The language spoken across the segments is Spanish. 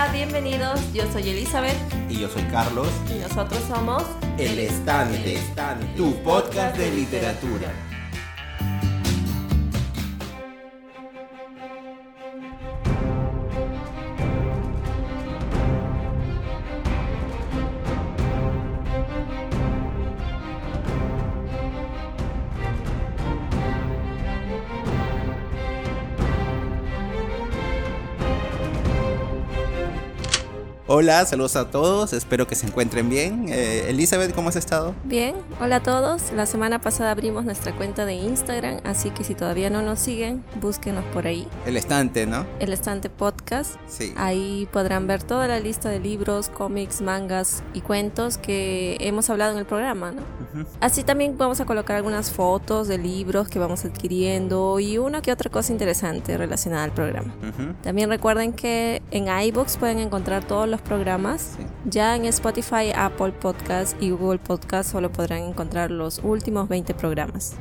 Hola, bienvenidos. Yo soy Elizabeth. Y yo soy Carlos. Y nosotros somos El Estante, tu podcast de literatura. Hola, saludos a todos, espero que se encuentren bien. Eh, Elizabeth, ¿cómo has estado? Bien, hola a todos. La semana pasada abrimos nuestra cuenta de Instagram, así que si todavía no nos siguen, búsquenos por ahí. El estante, ¿no? El estante podcast. Sí. Ahí podrán ver toda la lista de libros, cómics, mangas y cuentos que hemos hablado en el programa, ¿no? Así también vamos a colocar algunas fotos de libros que vamos adquiriendo y una que otra cosa interesante relacionada al programa. También recuerden que en iBooks pueden encontrar todos los programas. Ya en Spotify, Apple Podcast y Google Podcast solo podrán encontrar los últimos 20 programas.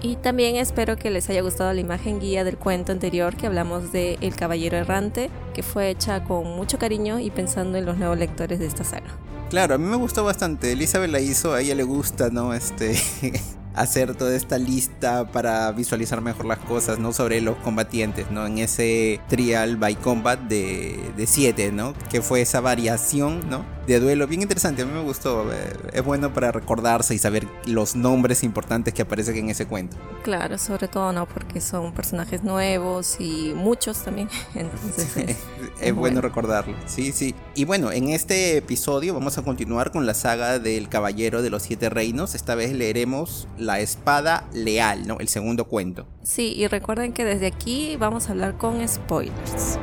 Y también espero que les haya gustado la imagen guía del cuento anterior que hablamos de El Caballero Errante, que fue hecha con mucho cariño y pensando en los nuevos lectores de esta saga. Claro, a mí me gustó bastante. Elizabeth la hizo, a ella le gusta, ¿no? Este. hacer toda esta lista para visualizar mejor las cosas, ¿no? Sobre los combatientes, ¿no? En ese trial by combat de 7, ¿no? Que fue esa variación, ¿no? De duelo, bien interesante, a mí me gustó. Eh, es bueno para recordarse y saber los nombres importantes que aparecen en ese cuento. Claro, sobre todo, ¿no? Porque son personajes nuevos y muchos también. Entonces es, bueno recordarlo. Sí, sí. Y bueno, en este episodio vamos a continuar con la saga del Caballero de los Siete Reinos. Esta vez leeremos la espada leal, ¿no? El segundo cuento. Sí, y recuerden que desde aquí vamos a hablar con spoilers.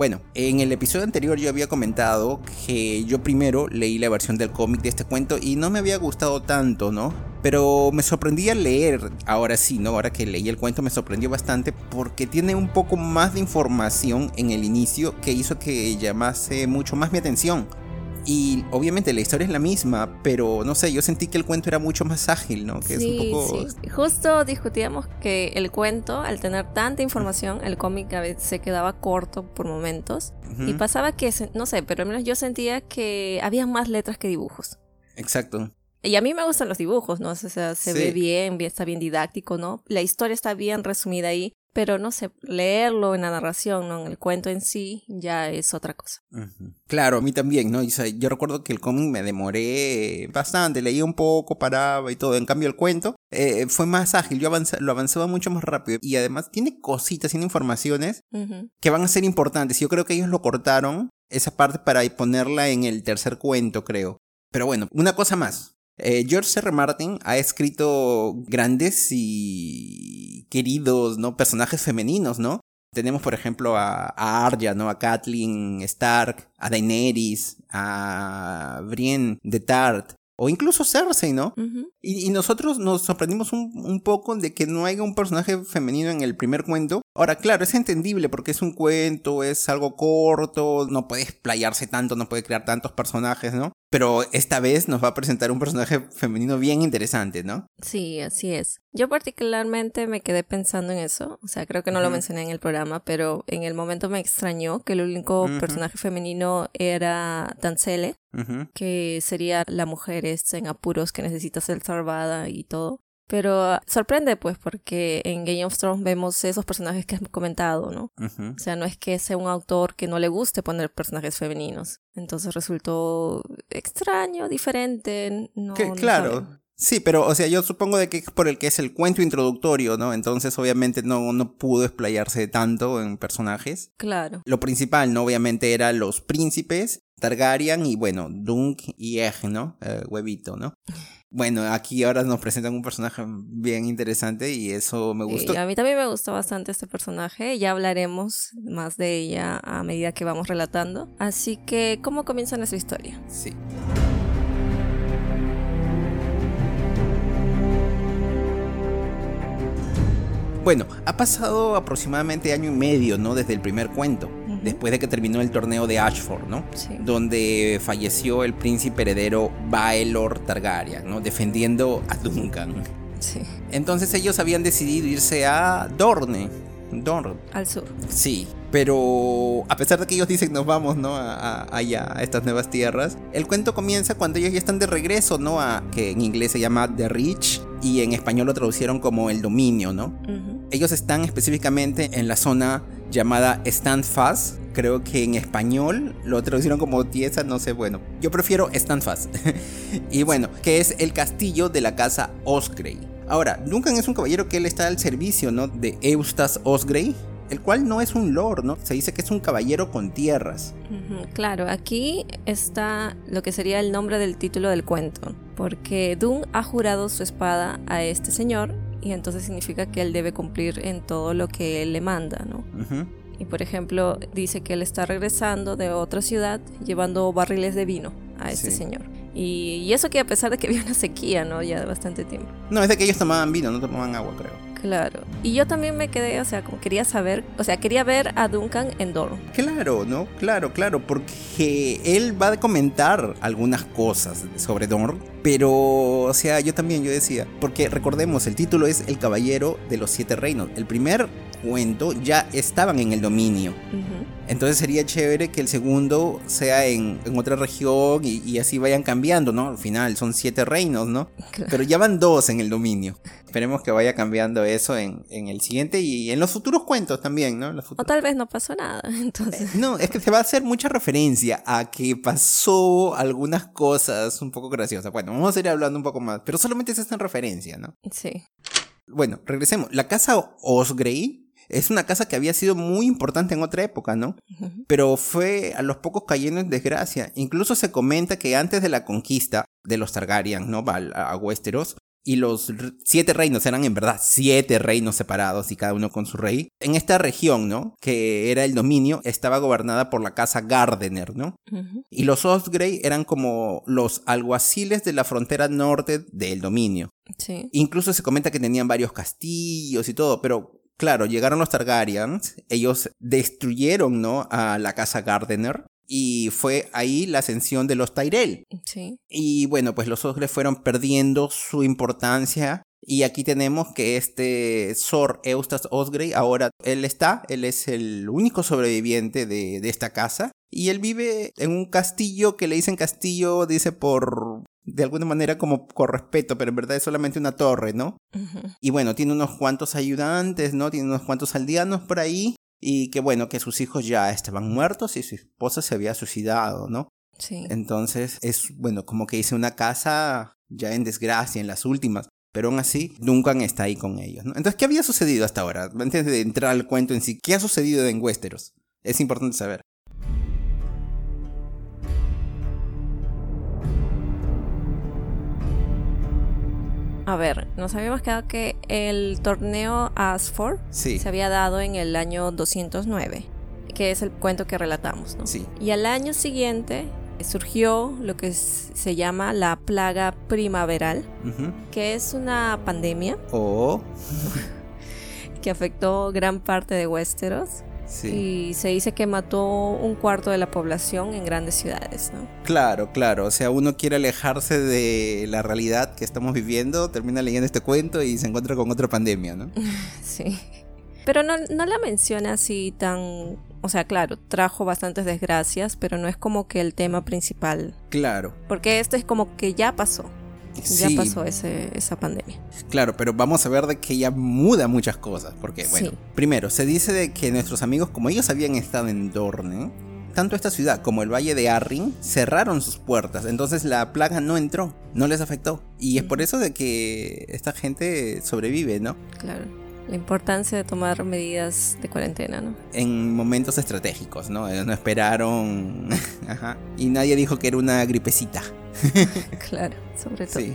Bueno, en el episodio anterior yo había comentado que yo primero leí la versión del cómic de este cuento y no me había gustado tanto, ¿no? Pero me sorprendía leer, ahora sí, ¿no? Ahora que leí el cuento me sorprendió bastante porque tiene un poco más de información en el inicio que hizo que llamase mucho más mi atención. Y obviamente la historia es la misma, pero no sé, yo sentí que el cuento era mucho más ágil, ¿no? Que sí, es un poco... sí. Justo discutíamos que el cuento, al tener tanta información, el cómic a veces se quedaba corto por momentos. Y pasaba que, no sé, pero al menos yo sentía que había más letras que dibujos. Exacto. Y a mí me gustan los dibujos, ¿no? O sea, se ve bien, está bien didáctico, ¿no? La historia está bien resumida ahí pero no sé, leerlo en la narración, ¿no? en el cuento en sí, ya es otra cosa. Claro, a mí también, ¿no? yo recuerdo que el cómic me demoré bastante, leía un poco, paraba y todo. En cambio, el cuento eh, fue más ágil, yo lo avanzaba mucho más rápido. Y además tiene cositas, tiene informaciones que van a ser importantes. Yo creo que ellos lo cortaron, esa parte, para ponerla en el tercer cuento, creo. Pero bueno, una cosa más. Eh, George R. Martin ha escrito grandes y queridos, ¿no? Personajes femeninos, ¿no? Tenemos, por ejemplo, a, Arya, ¿no? A Kathleen Stark, a Daenerys, a Brienne de Tart, o incluso Cersei, ¿no? y, nosotros nos sorprendimos un, un, poco de que no haya un personaje femenino en el primer cuento. Ahora, claro, es entendible porque es un cuento, es algo corto, no puede explayarse tanto, no puede crear tantos personajes, ¿no? Pero esta vez nos va a presentar un personaje femenino bien interesante, ¿no? Sí, así es. Yo particularmente me quedé pensando en eso. O sea, creo que no lo mencioné en el programa, pero en el momento me extrañó que el único personaje femenino era Tancele, que sería la mujer en apuros que necesita ser salvada y todo. Pero sorprende, pues, porque en Game of Thrones vemos esos personajes que has comentado, ¿no? O sea, no es que sea un autor que no le guste poner personajes femeninos. Entonces resultó extraño, diferente. No, claro. Sí, pero, o sea, yo supongo de que es por el que es el cuento introductorio, ¿no? Entonces, obviamente, no, no pudo explayarse tanto en personajes. Claro. Lo principal, ¿no? Obviamente, eran los príncipes, Targaryen y, bueno, Dunk y Egg, ¿no? Eh, huevito, ¿no? Bueno, aquí ahora nos presentan un personaje bien interesante y eso me gustó. a mí también me gustó bastante este personaje. Ya hablaremos más de ella a medida que vamos relatando. Así que, ¿cómo comienza nuestra historia? Sí. Bueno, ha pasado aproximadamente año y medio, ¿no? Desde el primer cuento después de que terminó el torneo de Ashford, ¿no? Sí. Donde falleció el príncipe heredero Baelor Targaryen, ¿no? Defendiendo a Duncan. Sí. Entonces ellos habían decidido irse a Dorne. Dorn. Al sur. Sí, pero a pesar de que ellos dicen nos vamos, ¿no? A, allá, a estas nuevas tierras, el cuento comienza cuando ellos ya están de regreso, ¿no? A que en inglés se llama The Reach y en español lo traducieron como el dominio, ¿no? Ellos están específicamente en la zona llamada Stand Fast. Creo que en español lo traducieron como Tiesa, no sé, bueno. Yo prefiero Stand Fast. y bueno, que es el castillo de la casa Osgrey. Ahora, Duncan es un caballero que él está al servicio, ¿no? De Eustace Osgrey, el cual no es un lord, ¿no? Se dice que es un caballero con tierras. claro, aquí está lo que sería el nombre del título del cuento, porque Dun ha jurado su espada a este señor y entonces significa que él debe cumplir en todo lo que él le manda, ¿no? Y por ejemplo, dice que él está regresando de otra ciudad llevando barriles de vino a este señor. Y, eso que a pesar de que había una sequía, ¿no? Ya de bastante tiempo. No, es de que ellos tomaban vino, no tomaban agua, creo. Claro. Y yo también me quedé, o sea, como quería saber, o sea, quería ver a Duncan en Dorn. Claro, ¿no? Claro, claro, porque él va a comentar algunas cosas sobre Dorn, pero, o sea, yo también, yo decía, porque recordemos, el título es El Caballero de los Siete Reinos. El primer cuento ya estaban en el dominio. Entonces sería chévere que el segundo sea en, otra región y, así vayan cambiando, ¿no? Al final son siete reinos, ¿no? Pero ya van dos en el dominio. Esperemos que vaya cambiando eso en, el siguiente y en los futuros cuentos también, ¿no? O tal vez no pasó nada, entonces. No, es que se va a hacer mucha referencia a que pasó algunas cosas un poco graciosas. Bueno, vamos a ir hablando un poco más, pero solamente se hace en referencia, ¿no? Sí. Bueno, regresemos. La casa Osgrey es una casa que había sido muy importante en otra época, ¿no? Pero fue a los pocos cayendo en desgracia. Incluso se comenta que antes de la conquista de los Targaryen, ¿no? A, a Westeros, y los siete reinos eran en verdad siete reinos separados y cada uno con su rey. En esta región, ¿no? Que era el dominio, estaba gobernada por la casa Gardener, ¿no? Y los Osgrey eran como los alguaciles de la frontera norte del dominio. Sí. Incluso se comenta que tenían varios castillos y todo, pero claro, llegaron los Targaryens, ellos destruyeron, ¿no? A la casa Gardener. Y fue ahí la ascensión de los Tyrell. Sí. Y bueno, pues los Osgrey fueron perdiendo su importancia y aquí tenemos que este Sor Eustace Osgrey, ahora él está, él es el único sobreviviente de, de, esta casa. Y él vive en un castillo que le dicen castillo, dice por de alguna manera como con respeto, pero en verdad es solamente una torre, ¿no? Y bueno, tiene unos cuantos ayudantes, ¿no? Tiene unos cuantos aldeanos por ahí. Y que bueno, que sus hijos ya estaban muertos y su esposa se había suicidado, ¿no? Sí. Entonces es, bueno, como que hice una casa ya en desgracia, en las últimas. Pero aún así, Duncan está ahí con ellos, ¿no? Entonces, ¿qué había sucedido hasta ahora? Antes de entrar al cuento en sí, ¿qué ha sucedido en Westeros? Es importante saber. A ver, nos habíamos quedado que el torneo Asford se había dado en el año 209, que es el cuento que relatamos, ¿no? Sí. Y al año siguiente surgió lo que se llama la plaga primaveral, que es una pandemia. Oh. que afectó gran parte de Westeros. Y se dice que mató un cuarto de la población en grandes ciudades, ¿no? Claro, claro. O sea, uno quiere alejarse de la realidad que estamos viviendo, termina leyendo este cuento y se encuentra con otra pandemia, ¿no? sí. Pero no, no la menciona así tan... O sea, claro, trajo bastantes desgracias, pero no es como que el tema principal. Claro. Porque esto es como que ya pasó. Ya pasó ese, esa pandemia. Claro, pero vamos a ver de que ya muda muchas cosas. Porque, bueno, primero, se dice de que nuestros amigos, como ellos habían estado en Dorne, tanto esta ciudad como el valle de Arryn cerraron sus puertas. Entonces la plaga no entró, no les afectó. Y es por eso de que esta gente sobrevive, ¿no? Claro. La importancia de tomar medidas de cuarentena, ¿no? En momentos estratégicos, ¿no? No esperaron. Ajá. Y nadie dijo que era una gripecita. claro, sobre todo. Sí.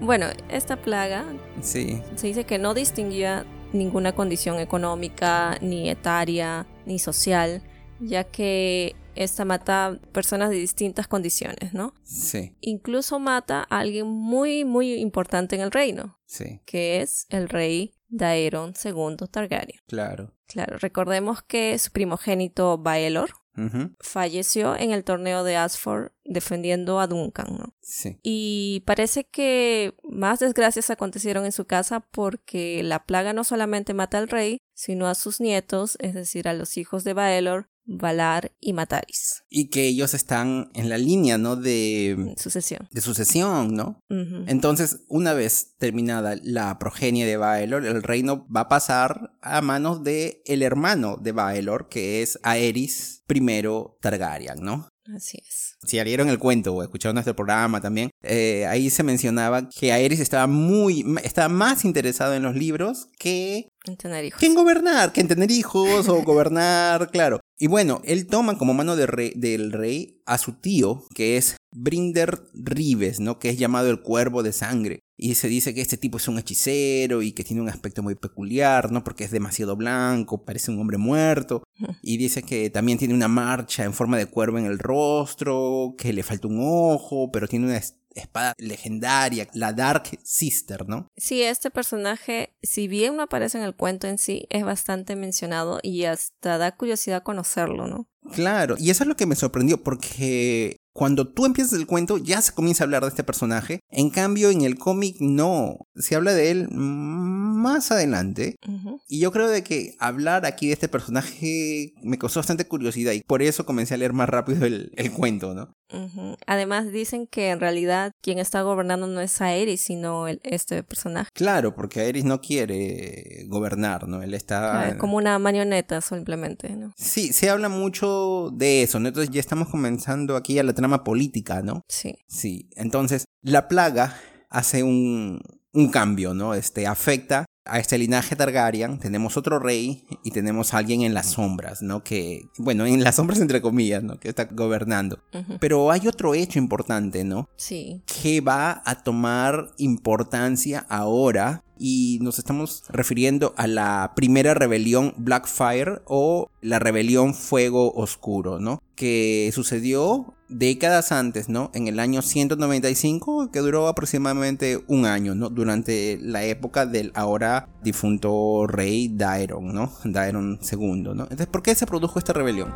Bueno, esta plaga sí. se dice que no distinguía ninguna condición económica, ni etaria, ni social, ya que esta mata personas de distintas condiciones, ¿no? Sí. Incluso mata a alguien muy, muy importante en el reino, Sí. que es el rey Daeron II Targaryen. Claro. Claro, recordemos que su primogénito Baelor falleció en el torneo de Asford defendiendo a Duncan, ¿no? Sí. Y parece que más desgracias acontecieron en su casa porque la plaga no solamente mata al rey, sino a sus nietos, es decir, a los hijos de Baelor, Valar y Mataris. Y que ellos están en la línea, ¿no? De, Sucesión. de sucesión, ¿no? Entonces, una vez terminada la progenie de Baelor, el reino va a pasar a manos de el hermano de Baelor, que es Aerys I Targaryen, ¿no? Así es. Si leyeron el cuento o escucharon nuestro programa también, eh, ahí se mencionaba que Aerys estaba muy, estaba más interesado en los libros que En tener hijos. que en gobernar, que en tener hijos o gobernar, claro. Y bueno, él toma como mano de rey- del rey a su tío, que es Brinder Rives, ¿no? Que es llamado el Cuervo de Sangre. Y se dice que este tipo es un hechicero y que tiene un aspecto muy peculiar, ¿no? Porque es demasiado blanco, parece un hombre muerto. Y dice que también tiene una marcha en forma de cuervo en el rostro, que le falta un ojo, pero tiene una espada legendaria, la Dark Sister, ¿no? Sí, este personaje, si bien no aparece en el cuento en sí, es bastante mencionado y hasta da curiosidad conocerlo, ¿no? Claro, y eso es lo que me sorprendió, porque cuando tú empiezas el cuento ya se comienza a hablar de este personaje, en cambio en el cómic no, se habla de él más adelante, Ujú. y yo creo de que hablar aquí de este personaje me causó bastante curiosidad, y por eso comencé a leer más rápido el, el cuento, ¿no? Además dicen que en realidad quien está gobernando no es Aerys, sino el- este personaje. Claro, porque Aerys no quiere gobernar, ¿no? Él está... Como una marioneta simplemente, ¿no? Sí, se habla mucho de eso, ¿no? Entonces ya estamos comenzando aquí a la trama política, ¿no? Sí. Sí, entonces la plaga hace un, un cambio, ¿no? Este afecta a este linaje Targaryen. Tenemos otro rey y tenemos a alguien en las sombras, ¿no? Que, bueno, en las sombras entre comillas, ¿no? Que está gobernando. Pero hay otro hecho importante, ¿no? Sí. Que va a tomar importancia ahora. Y nos estamos refiriendo a la primera rebelión Blackfire o la rebelión Fuego Oscuro, ¿no? Que sucedió décadas antes, ¿no? En el año 195, que duró aproximadamente un año, ¿no? Durante la época del ahora difunto rey Daeron, ¿no? Daeron II, ¿no? Entonces, ¿por qué se produjo esta rebelión?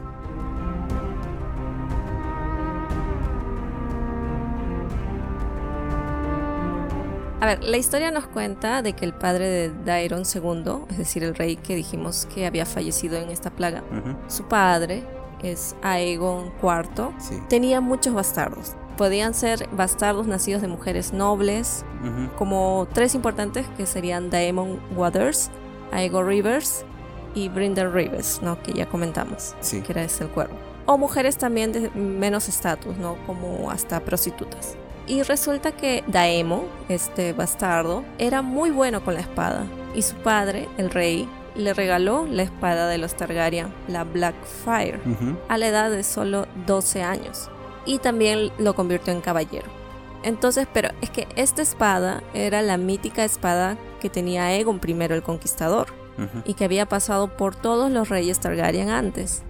A ver, la historia nos cuenta de que el padre de Daeron II, es decir, el rey que dijimos que había fallecido en esta plaga, Ujú, su padre es Aegon IV, Sí. tenía muchos bastardos. Podían ser bastardos nacidos de mujeres nobles, Ujú, como tres importantes que serían Daemon Waters, Aegon Rivers y Brinder Rivers, ¿no? Que ya comentamos, Sí. que era ese el cuervo. O mujeres también de menos estatus, ¿no? Como hasta prostitutas. Y resulta que Daemon, este bastardo, era muy bueno con la espada. Y su padre, el rey, le regaló la espada de los Targaryen, la Blackfire, ujú. a la edad de solo 12 años. Y también lo convirtió en caballero. Entonces, pero es que esta espada era la mítica espada que tenía Aegon I el Conquistador Y que había pasado por todos los reyes Targaryen antes.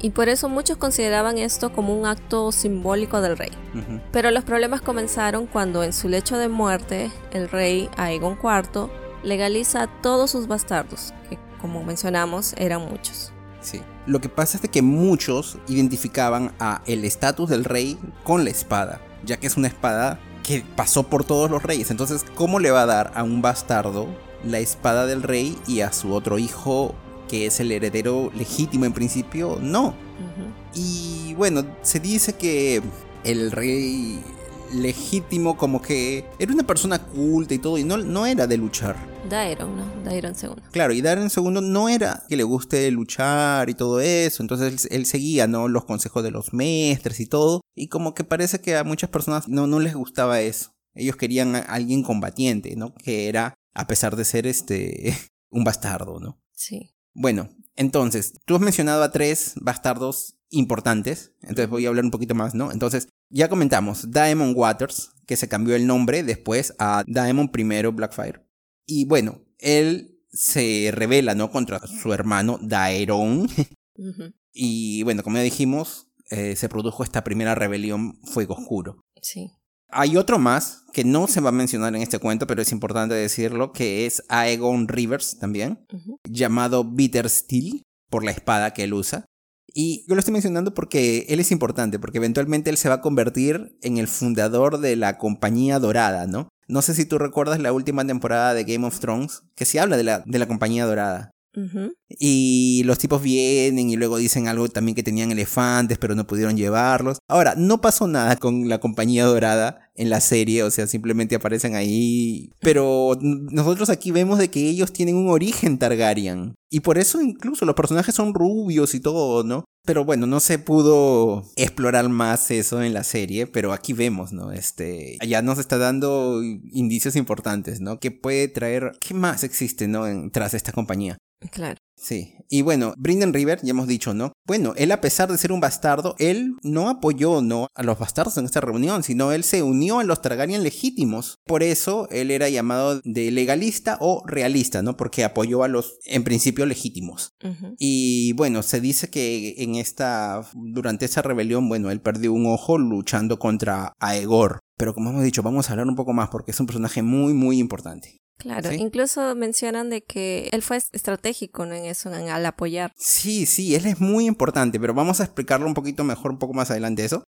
Y por eso muchos consideraban esto como un acto simbólico del rey. Pero los problemas comenzaron cuando en su lecho de muerte el rey Aegon IV legaliza a todos sus bastardos, que como mencionamos eran muchos. Sí. Lo que pasa es de que muchos identificaban a el estatus del rey con la espada, ya que es una espada que pasó por todos los reyes. Entonces, ¿cómo le va a dar a un bastardo la espada del rey y a su otro hijo, que es el heredero legítimo en principio? No. Y bueno, se dice que el rey legítimo como que era una persona culta y todo, y no, no era de luchar. Daeron, ¿no? Daeron II. Claro, y Darren II no era que le guste luchar y todo eso, entonces él, él seguía, ¿no? Los consejos de los maestres y todo, y como que parece que a muchas personas no, no les gustaba eso. Ellos querían a alguien combatiente, ¿no? Que era, a pesar de ser este, un bastardo, ¿no? Sí. Bueno, entonces, tú has mencionado a tres bastardos importantes, entonces voy a hablar un poquito más, ¿no? Entonces, ya comentamos, Daemon Waters, que se cambió el nombre después a Daemon I Blackfire. Y bueno, él se revela, ¿no? Contra su hermano Daeron. Y bueno, como ya dijimos, eh, se produjo esta primera rebelión Fuego Oscuro. Sí. Hay otro más que no se va a mencionar en este cuento, pero es importante decirlo, que es Aegon Rivers también, llamado Bitter Steel, por la espada que él usa. Y yo lo estoy mencionando porque él es importante, porque eventualmente él se va a convertir en el fundador de la Compañía Dorada, ¿no? No sé si tú recuerdas la última temporada de Game of Thrones, que se habla de la, de la Compañía Dorada. Y los tipos vienen y luego dicen algo también que tenían elefantes, pero no pudieron llevarlos. Ahora, no pasó nada con la compañía dorada en la serie, o sea, simplemente aparecen ahí. Pero nosotros aquí vemos de que ellos tienen un origen Targaryen. Y por eso incluso los personajes son rubios y todo, ¿no? Pero bueno, no se pudo explorar más eso en la serie, pero aquí vemos, ¿no? Este, ya nos está dando indicios importantes, ¿no? Que puede traer, ¿qué más existe, ¿no? Tras esta compañía. Claro. Sí, y bueno, Brynden River, ya hemos dicho, ¿no? Bueno, él a pesar de ser un bastardo, él no apoyó, ¿no? A los bastardos en esta reunión, sino él se unió a los Targaryen legítimos. Por eso él era llamado de legalista o realista, ¿no? Porque apoyó a los, en principio, legítimos. Y bueno, se dice que en esta, durante esa rebelión, bueno, él perdió un ojo luchando contra Aegor. Pero como hemos dicho, vamos a hablar un poco más porque es un personaje muy, muy importante. Claro, incluso mencionan de que él fue estratégico en eso, en, al apoyar. Sí, sí, él es muy importante, pero vamos a explicarlo un poquito mejor, un poco más adelante eso.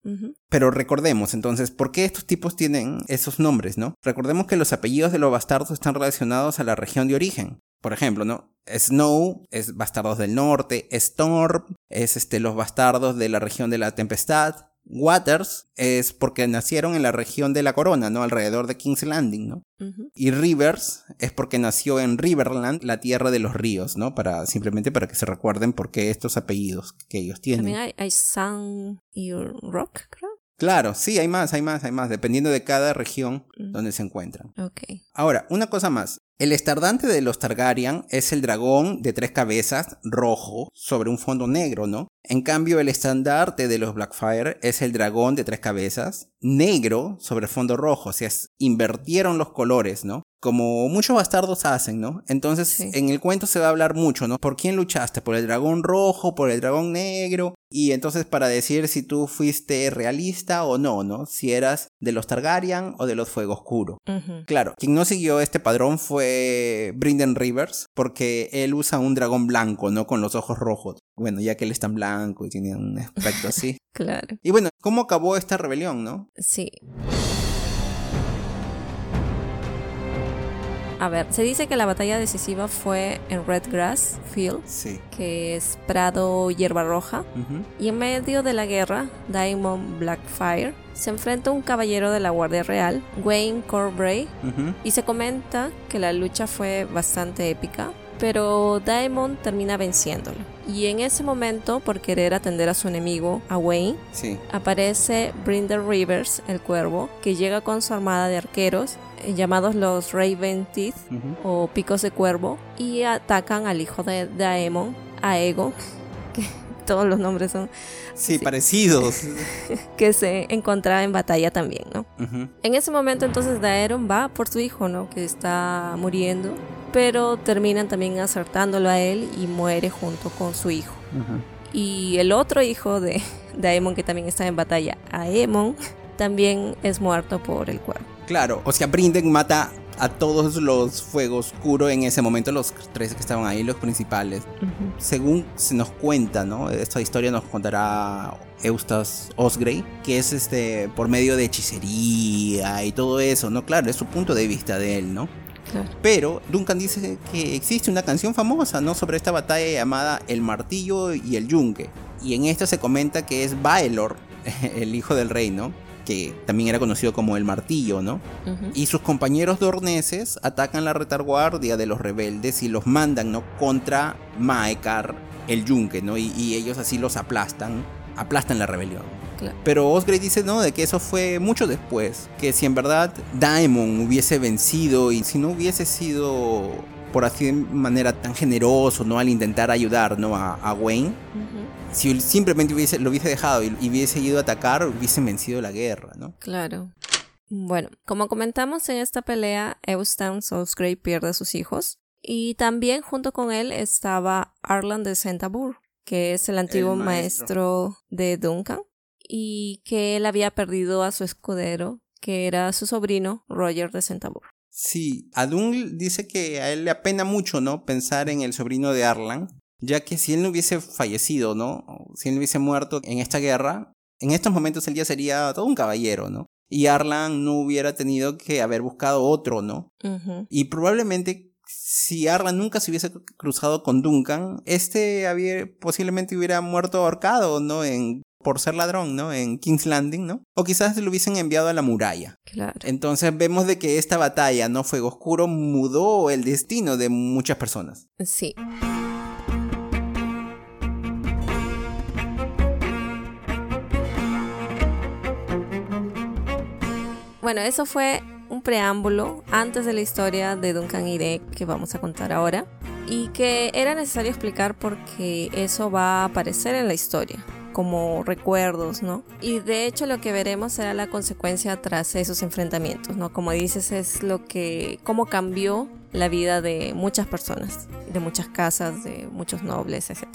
Pero recordemos entonces, ¿por qué estos tipos tienen esos nombres, no? Recordemos que los apellidos de los bastardos están relacionados a la región de origen. Por ejemplo, ¿no? Snow es bastardos del norte, Storm es este, los bastardos de la región de la tempestad, Waters es porque nacieron en la región de la corona, ¿no? Alrededor de King's Landing, ¿no? Y Rivers es porque nació en Riverland, la tierra de los ríos, ¿no? Para, simplemente para que se recuerden por qué estos apellidos que ellos tienen. También hay, Sun y Rock, creo. Claro, sí, hay más, hay más, hay más, dependiendo de cada región donde se encuentran. Ok. Ahora, una cosa más. El estardante de los Targaryen es el dragón de tres cabezas rojo sobre un fondo negro, ¿no? En cambio, el estandarte de los Blackfire es el dragón de tres cabezas negro sobre fondo rojo. O sea, invertieron los colores, ¿no? como muchos bastardos hacen, ¿no? Entonces, en el cuento se va a hablar mucho, ¿no? ¿Por quién luchaste? ¿Por el dragón rojo? ¿Por el dragón negro? Y entonces para decir si tú fuiste realista o no, ¿no? Si eras de los Targaryen o de los Fuego Oscuro. Claro, quien no siguió este padrón fue Brynden Rivers, porque él usa un dragón blanco, ¿no? Con los ojos rojos. Bueno, ya que él es tan blanco y tiene un aspecto así. claro. Y bueno, ¿cómo acabó esta rebelión, no? Sí. A ver, se dice que la batalla decisiva fue en Redgrass Field, que es prado hierba roja, y en medio de la guerra, Daemon Blackfire se enfrenta a un caballero de la Guardia Real, Wayne Corbray, y se comenta que la lucha fue bastante épica, pero Daemon termina venciéndolo. Y en ese momento, por querer atender a su enemigo, a Wayne, aparece Brinder Rivers, el cuervo, que llega con su armada de arqueros llamados los Raven Teeth o picos de cuervo y atacan al hijo de Daemon, Aegon, que todos los nombres son sí, parecidos que se encontraba en batalla también, ¿no? En ese momento entonces Daemon va por su hijo, ¿no? Que está muriendo, pero terminan también acertándolo a él y muere junto con su hijo. Y el otro hijo de Daemon que también está en batalla, Aemon, también es muerto por el cuervo. Claro, o sea, Brinden mata a todos los fuegos oscuros en ese momento, los tres que estaban ahí, los principales. Según se nos cuenta, ¿no? Esta historia nos contará Eustace Osgrey, que es este por medio de hechicería y todo eso, ¿no? Claro, es su punto de vista de él, ¿no? Pero Duncan dice que existe una canción famosa, ¿no? Sobre esta batalla llamada El Martillo y el Yunque. Y en esta se comenta que es Baelor, el hijo del rey, ¿no? Que también era conocido como el martillo, ¿no? Y sus compañeros dorneses atacan la retaguardia de los rebeldes y los mandan, ¿no? Contra Maekar, el yunque, ¿no? Y, ellos así los aplastan, aplastan la rebelión. Pero Osgrey dice, ¿no? De que eso fue mucho después. Que si en verdad Daemon hubiese vencido y si no hubiese sido, por así de manera, tan generoso, ¿no? Al intentar ayudar, ¿no? A, Wayne si simplemente hubiese, lo hubiese dejado y, hubiese ido a atacar, hubiesen vencido la guerra, ¿no? Claro. Bueno, como comentamos en esta pelea, Eustace Salisbury pierde a sus hijos y también junto con él estaba Arlan de Centabur, que es el antiguo maestro. de Duncan. y que él había perdido a su escudero, que era su sobrino Roger de Centaur. Sí, Adun dice que a él le apena mucho, ¿no? Pensar en el sobrino de Arlan, ya que si él no hubiese fallecido, ¿no? Si él no hubiese muerto en esta guerra, en estos momentos él ya sería todo un caballero, ¿no? Y Arlan no hubiera tenido que haber buscado otro, ¿no? Y probablemente si Arlan nunca se hubiese cruzado con Duncan, este había, posiblemente hubiera muerto ahorcado, ¿no? En por ser ladrón, ¿no? En King's Landing, ¿no? O quizás lo hubiesen enviado a la muralla. Claro. Entonces vemos de que esta batalla, ¿no? Fuego Oscuro mudó el destino de muchas personas. Sí. Bueno, eso fue un preámbulo antes de la historia de Duncan y de que vamos a contar ahora y que era necesario explicar porque eso va a aparecer en la historia como recuerdos, ¿no? Y de hecho lo que veremos será la consecuencia tras esos enfrentamientos, ¿no? Como dices, es lo que, cómo cambió la vida de muchas personas, de muchas casas, de muchos nobles, etc.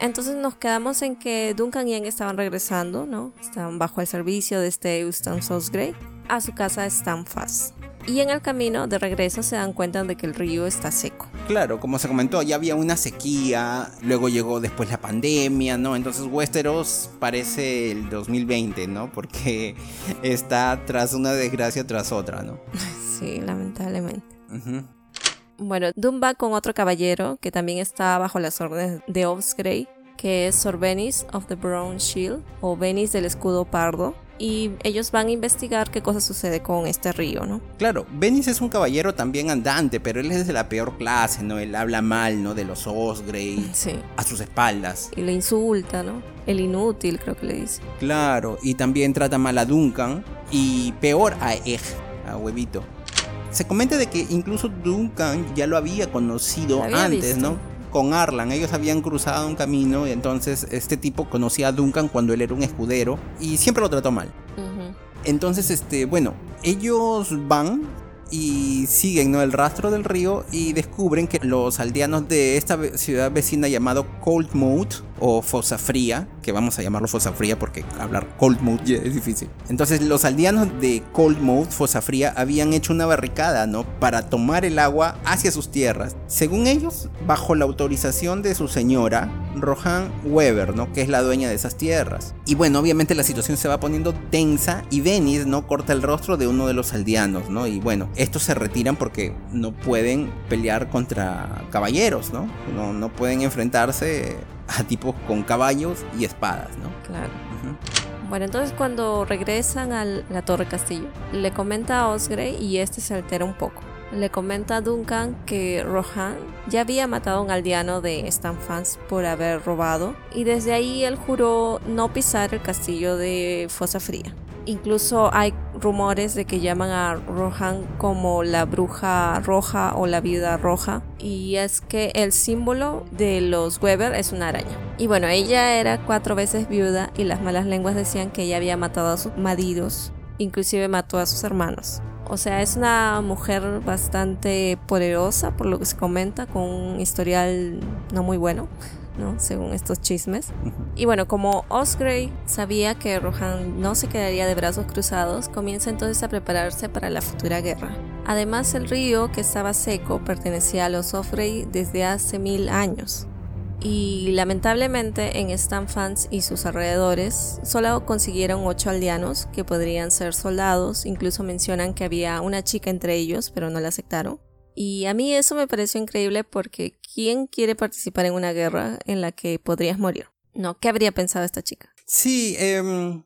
Entonces nos quedamos en que Duncan y Ian estaban regresando, ¿no? Estaban bajo el servicio de este Eustace Osgrey a su casa Stamfast y en el camino de regreso se dan cuenta de que el río está seco. Claro, como se comentó, ya había una sequía, luego llegó después la pandemia, ¿no? Entonces Westeros parece el 2020, ¿no? Porque está tras una desgracia tras otra, ¿no? Sí, lamentablemente. Bueno, Doom va con otro caballero que también está bajo las órdenes de Osgrey, que es Sor Venice of the Brown Shield o Venice del escudo pardo y ellos van a investigar qué cosa sucede con este río, ¿no? Claro, Venice es un caballero también andante, pero él es de la peor clase, ¿no? Él habla mal, ¿no? De los Osgrey sí. a sus espaldas. Y le insulta, ¿no? El inútil, creo que le dice. Claro, y también trata mal a Duncan y peor a Egg, a Huevito. Se comenta de que incluso Duncan ya lo había conocido antes, ¿no? Con Arlan. Ellos habían cruzado un camino y entonces este tipo conocía a Duncan cuando él era un escudero y siempre lo trató mal. Entonces, este, bueno, ellos van y siguen ¿no? el rastro del río y descubren que los aldeanos de esta ciudad vecina llamado Coldmouth o Fosa Fría, que vamos a llamarlo Fosa Fría porque hablar Coldmouth ya es difícil. Entonces los aldeanos de Coldmouth, Fosa Fría, habían hecho una barricada ¿no? para tomar el agua hacia sus tierras. Según ellos, bajo la autorización de su señora, Rohan Weber, ¿no? que es la dueña de esas tierras. Y bueno, obviamente la situación se va poniendo tensa y Venice ¿no? corta el rostro de uno de los aldeanos, ¿no? Y bueno, estos se retiran porque no pueden pelear contra caballeros, ¿no? No, no pueden enfrentarse a tipos con caballos y espadas, ¿no? Claro. Bueno, entonces cuando regresan a la Torre Castillo, le comenta a Osgrey y este se altera un poco. Le comenta a Duncan que Rohan ya había matado a un aldeano de Stanfans por haber robado y desde ahí él juró no pisar el castillo de Fosa Fría. Incluso hay rumores de que llaman a Rohan como la bruja roja o la viuda roja. Y es que el símbolo de los Weber es una araña. Y bueno, ella era cuatro veces viuda y las malas lenguas decían que ella había matado a sus maridos. Inclusive mató a sus hermanos. O sea, es una mujer bastante poderosa por lo que se comenta, con un historial no muy bueno. Según estos chismes. Y bueno, como Osgrey sabía que Rohan no se quedaría de brazos cruzados, comienza entonces a prepararse para la futura guerra. Además, el río que estaba seco pertenecía a los Osgrey desde hace mil años. Y lamentablemente en Stanfans y sus alrededores solo consiguieron ocho aldeanos que podrían ser soldados, incluso mencionan que había una chica entre ellos, pero no la aceptaron. Y a mí eso me pareció increíble porque ¿quién quiere participar en una guerra en la que podrías morir? No, ¿qué habría pensado esta chica? Sí, eh,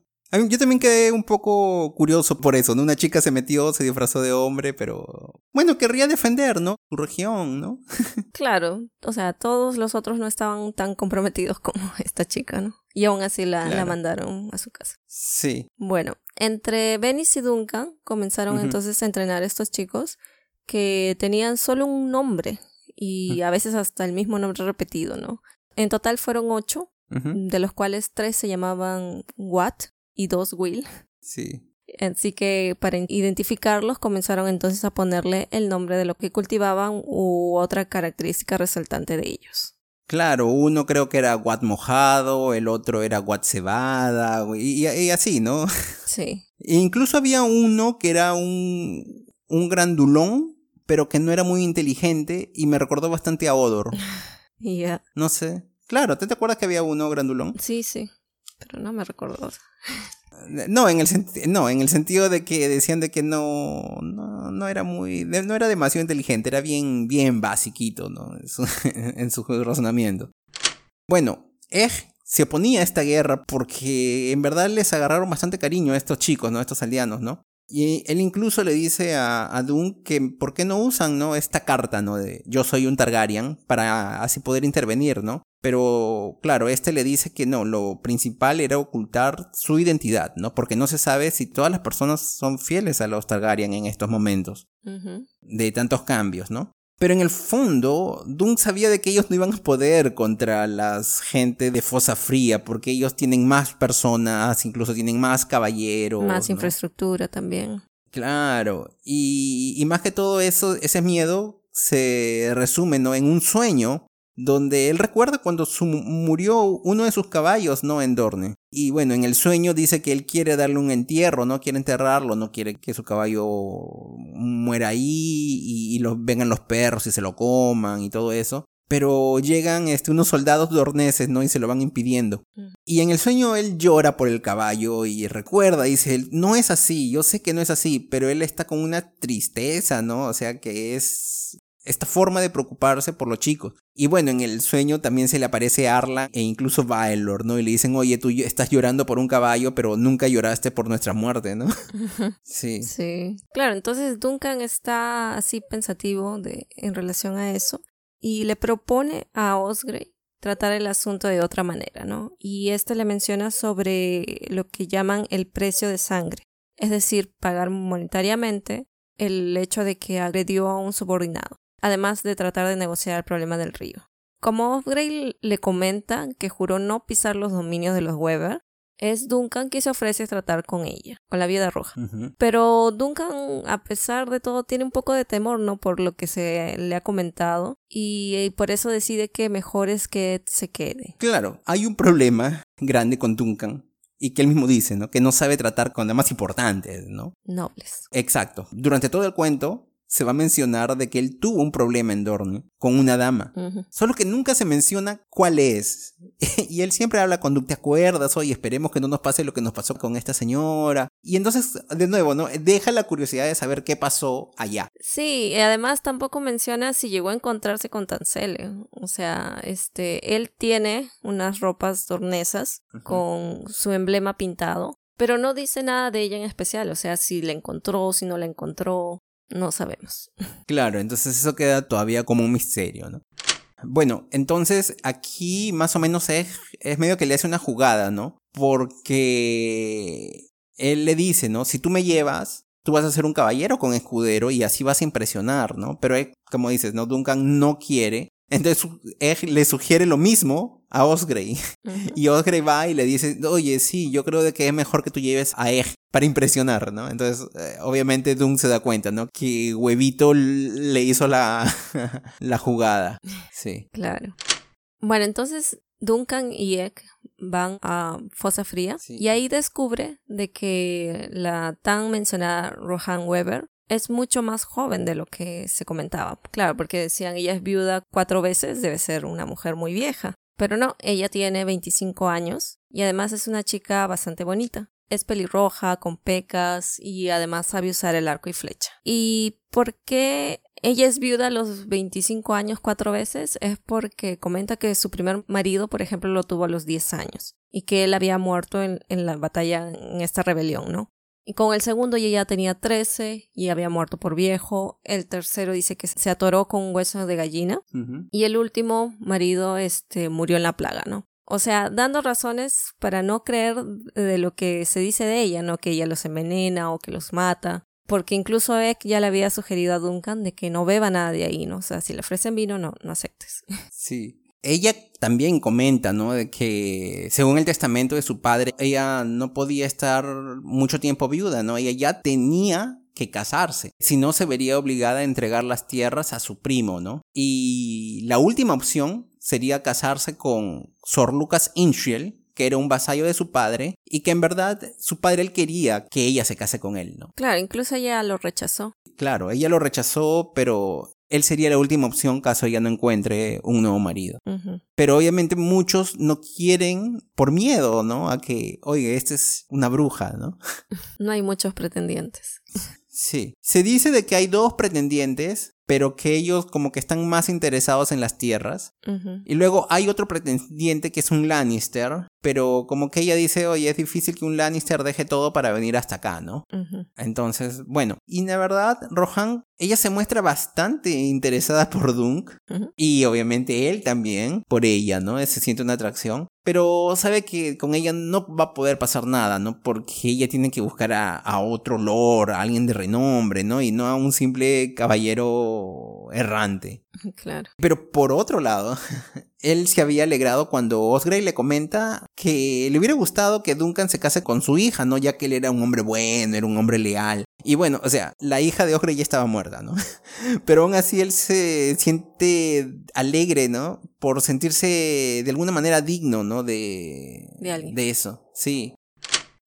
yo también quedé un poco curioso por eso, ¿no? Una chica se metió, se disfrazó de hombre, pero bueno, querría defender, ¿no? Su región, ¿no? claro, o sea, todos los otros no estaban tan comprometidos como esta chica, ¿no? Y aún así la, la mandaron a su casa. Sí. Bueno, entre Venice y Duncan comenzaron entonces a entrenar a estos chicos que tenían solo un nombre y a veces hasta el mismo nombre repetido, ¿no? En total fueron ocho, de los cuales tres se llamaban Watt y dos Will. Sí. Así que para identificarlos comenzaron entonces a ponerle el nombre de lo que cultivaban u otra característica resaltante de ellos. Claro, uno creo que era guat mojado, el otro era guat cebada, y, y, así, ¿no? Sí. E incluso había uno que era un, un grandulón, pero que no era muy inteligente y me recordó bastante a Odor. Ya. No sé. Claro, ¿te, ¿te acuerdas que había uno grandulón? Sí, sí. Pero no me recuerdo. No, en el no, en el sentido de que decían de que no, no, no era muy, no era demasiado inteligente, era bien, bien basiquito, ¿no? En su, en su razonamiento. Bueno, Egg se oponía a esta guerra porque en verdad les agarraron bastante cariño a estos chicos, ¿no? A estos aldeanos, ¿no? Y él incluso le dice a, a Dune que por qué no usan, ¿no? Esta carta, ¿no? De yo soy un Targaryen para así poder intervenir, ¿no? Pero claro, este le dice que no, lo principal era ocultar su identidad, ¿no? Porque no se sabe si todas las personas son fieles a los Targaryen en estos momentos de tantos cambios, ¿no? Pero en el fondo, Dune sabía de que ellos no iban a poder contra las gente de Fosa Fría, porque ellos tienen más personas, incluso tienen más caballeros. Más ¿no? infraestructura también. Claro, y, y, más que todo eso, ese miedo se resume ¿no? en un sueño donde él recuerda cuando su, murió uno de sus caballos, ¿no? En Dorne. Y bueno, en el sueño dice que él quiere darle un entierro, no quiere enterrarlo, no quiere que su caballo muera ahí y, vengan los perros y se lo coman y todo eso. Pero llegan este, unos soldados dorneses, ¿no? Y se lo van impidiendo. Y en el sueño él llora por el caballo y recuerda, dice, no es así, yo sé que no es así, pero él está con una tristeza, ¿no? O sea que es esta forma de preocuparse por los chicos. Y bueno, en el sueño también se le aparece Arla e incluso Baelor, ¿no? Y le dicen, oye, tú estás llorando por un caballo, pero nunca lloraste por nuestra muerte, ¿no? sí. Sí. Claro, entonces Duncan está así pensativo de, en relación a eso y le propone a Osgrey tratar el asunto de otra manera, ¿no? Y este le menciona sobre lo que llaman el precio de sangre, es decir, pagar monetariamente el hecho de que agredió a un subordinado además de tratar de negociar el problema del río. Como Osgrey le comenta que juró no pisar los dominios de los Weber, es Duncan que se ofrece a tratar con ella, con la viuda roja. Uh -huh. Pero Duncan, a pesar de todo, tiene un poco de temor, ¿no? Por lo que se le ha comentado. Y, y por eso decide que mejor es que Ed se quede. Claro, hay un problema grande con Duncan. Y que él mismo dice, ¿no? Que no sabe tratar con damas importantes, ¿no? Nobles. Exacto. Durante todo el cuento, se va a mencionar de que él tuvo un problema en Dorne con una dama. Uh -huh. Solo que nunca se menciona cuál es. y él siempre habla con ¿te acuerdas? Oye, esperemos que no nos pase lo que nos pasó con esta señora. Y entonces, de nuevo, ¿no? Deja la curiosidad de saber qué pasó allá. Sí, y además tampoco menciona si llegó a encontrarse con Tancele. O sea, este, él tiene unas ropas dornesas uh -huh. con su emblema pintado. Pero no dice nada de ella en especial, o sea, si la encontró, si no la encontró no sabemos. Claro, entonces eso queda todavía como un misterio, ¿no? Bueno, entonces aquí más o menos es, es medio que le hace una jugada, ¿no? Porque él le dice, ¿no? Si tú me llevas, tú vas a ser un caballero con escudero y así vas a impresionar, ¿no? Pero él, como dices, ¿no? Duncan no quiere. Entonces Egg le sugiere lo mismo a Osgrey. Uh -huh. Y Osgrey va y le dice, oye, sí, yo creo de que es mejor que tú lleves a Egg para impresionar, ¿no? Entonces, eh, obviamente Dune se da cuenta, ¿no? Que Huevito le hizo la, la jugada. Sí. Claro. Bueno, entonces Duncan y Egg van a Fosa Fría sí. y ahí descubre de que la tan mencionada Rohan Weber es mucho más joven de lo que se comentaba. Claro, porque decían ella es viuda cuatro veces, debe ser una mujer muy vieja. Pero no, ella tiene 25 años y además es una chica bastante bonita. Es pelirroja, con pecas y además sabe usar el arco y flecha. ¿Y por qué ella es viuda a los 25 años cuatro veces? Es porque comenta que su primer marido, por ejemplo, lo tuvo a los 10 años y que él había muerto en, en la batalla, en esta rebelión, ¿no? Y con el segundo ella ya tenía 13 y había muerto por viejo. El tercero dice que se atoró con un hueso de gallina. Uh -huh. Y el último marido este, murió en la plaga, ¿no? O sea, dando razones para no creer de lo que se dice de ella, ¿no? Que ella los envenena o que los mata. Porque incluso Eck ya le había sugerido a Duncan de que no beba nada de ahí, ¿no? O sea, si le ofrecen vino, no, no aceptes. Sí. Ella también comenta, ¿no? De que según el testamento de su padre, ella no podía estar mucho tiempo viuda, ¿no? Ella ya tenía que casarse, si no se vería obligada a entregar las tierras a su primo, ¿no? Y la última opción sería casarse con Sor Lucas Inchel, que era un vasallo de su padre y que en verdad su padre él quería que ella se case con él, ¿no? Claro, incluso ella lo rechazó. Claro, ella lo rechazó, pero él sería la última opción caso ella no encuentre un nuevo marido. Pero obviamente muchos no quieren por miedo, ¿no? A que, oye, esta es una bruja, ¿no? No hay muchos pretendientes. Sí. Se dice de que hay dos pretendientes, pero que ellos como que están más interesados en las tierras. Y luego hay otro pretendiente que es un Lannister, pero como que ella dice, oye, es difícil que un Lannister deje todo para venir hasta acá, ¿no? Entonces, bueno, y la verdad, Rohan, ella se muestra bastante interesada por Dunk, y obviamente él también, por ella, ¿no? Se siente una atracción, pero sabe que con ella no va a poder pasar nada, ¿no? Porque ella tiene que buscar a, a otro lord, a alguien de renombre, ¿no? Y no a un simple caballero errante. Claro. Pero por otro lado, él se había alegrado cuando Osgrey le comenta que le hubiera gustado que Duncan se case con su hija, ¿no? Ya que él era un hombre bueno, era un hombre leal. Y bueno, o sea, la hija de Osgrey ya estaba muerta, ¿no? Pero aún así él se siente alegre, ¿no? Por sentirse de alguna manera digno, ¿no? De, de, de eso, sí.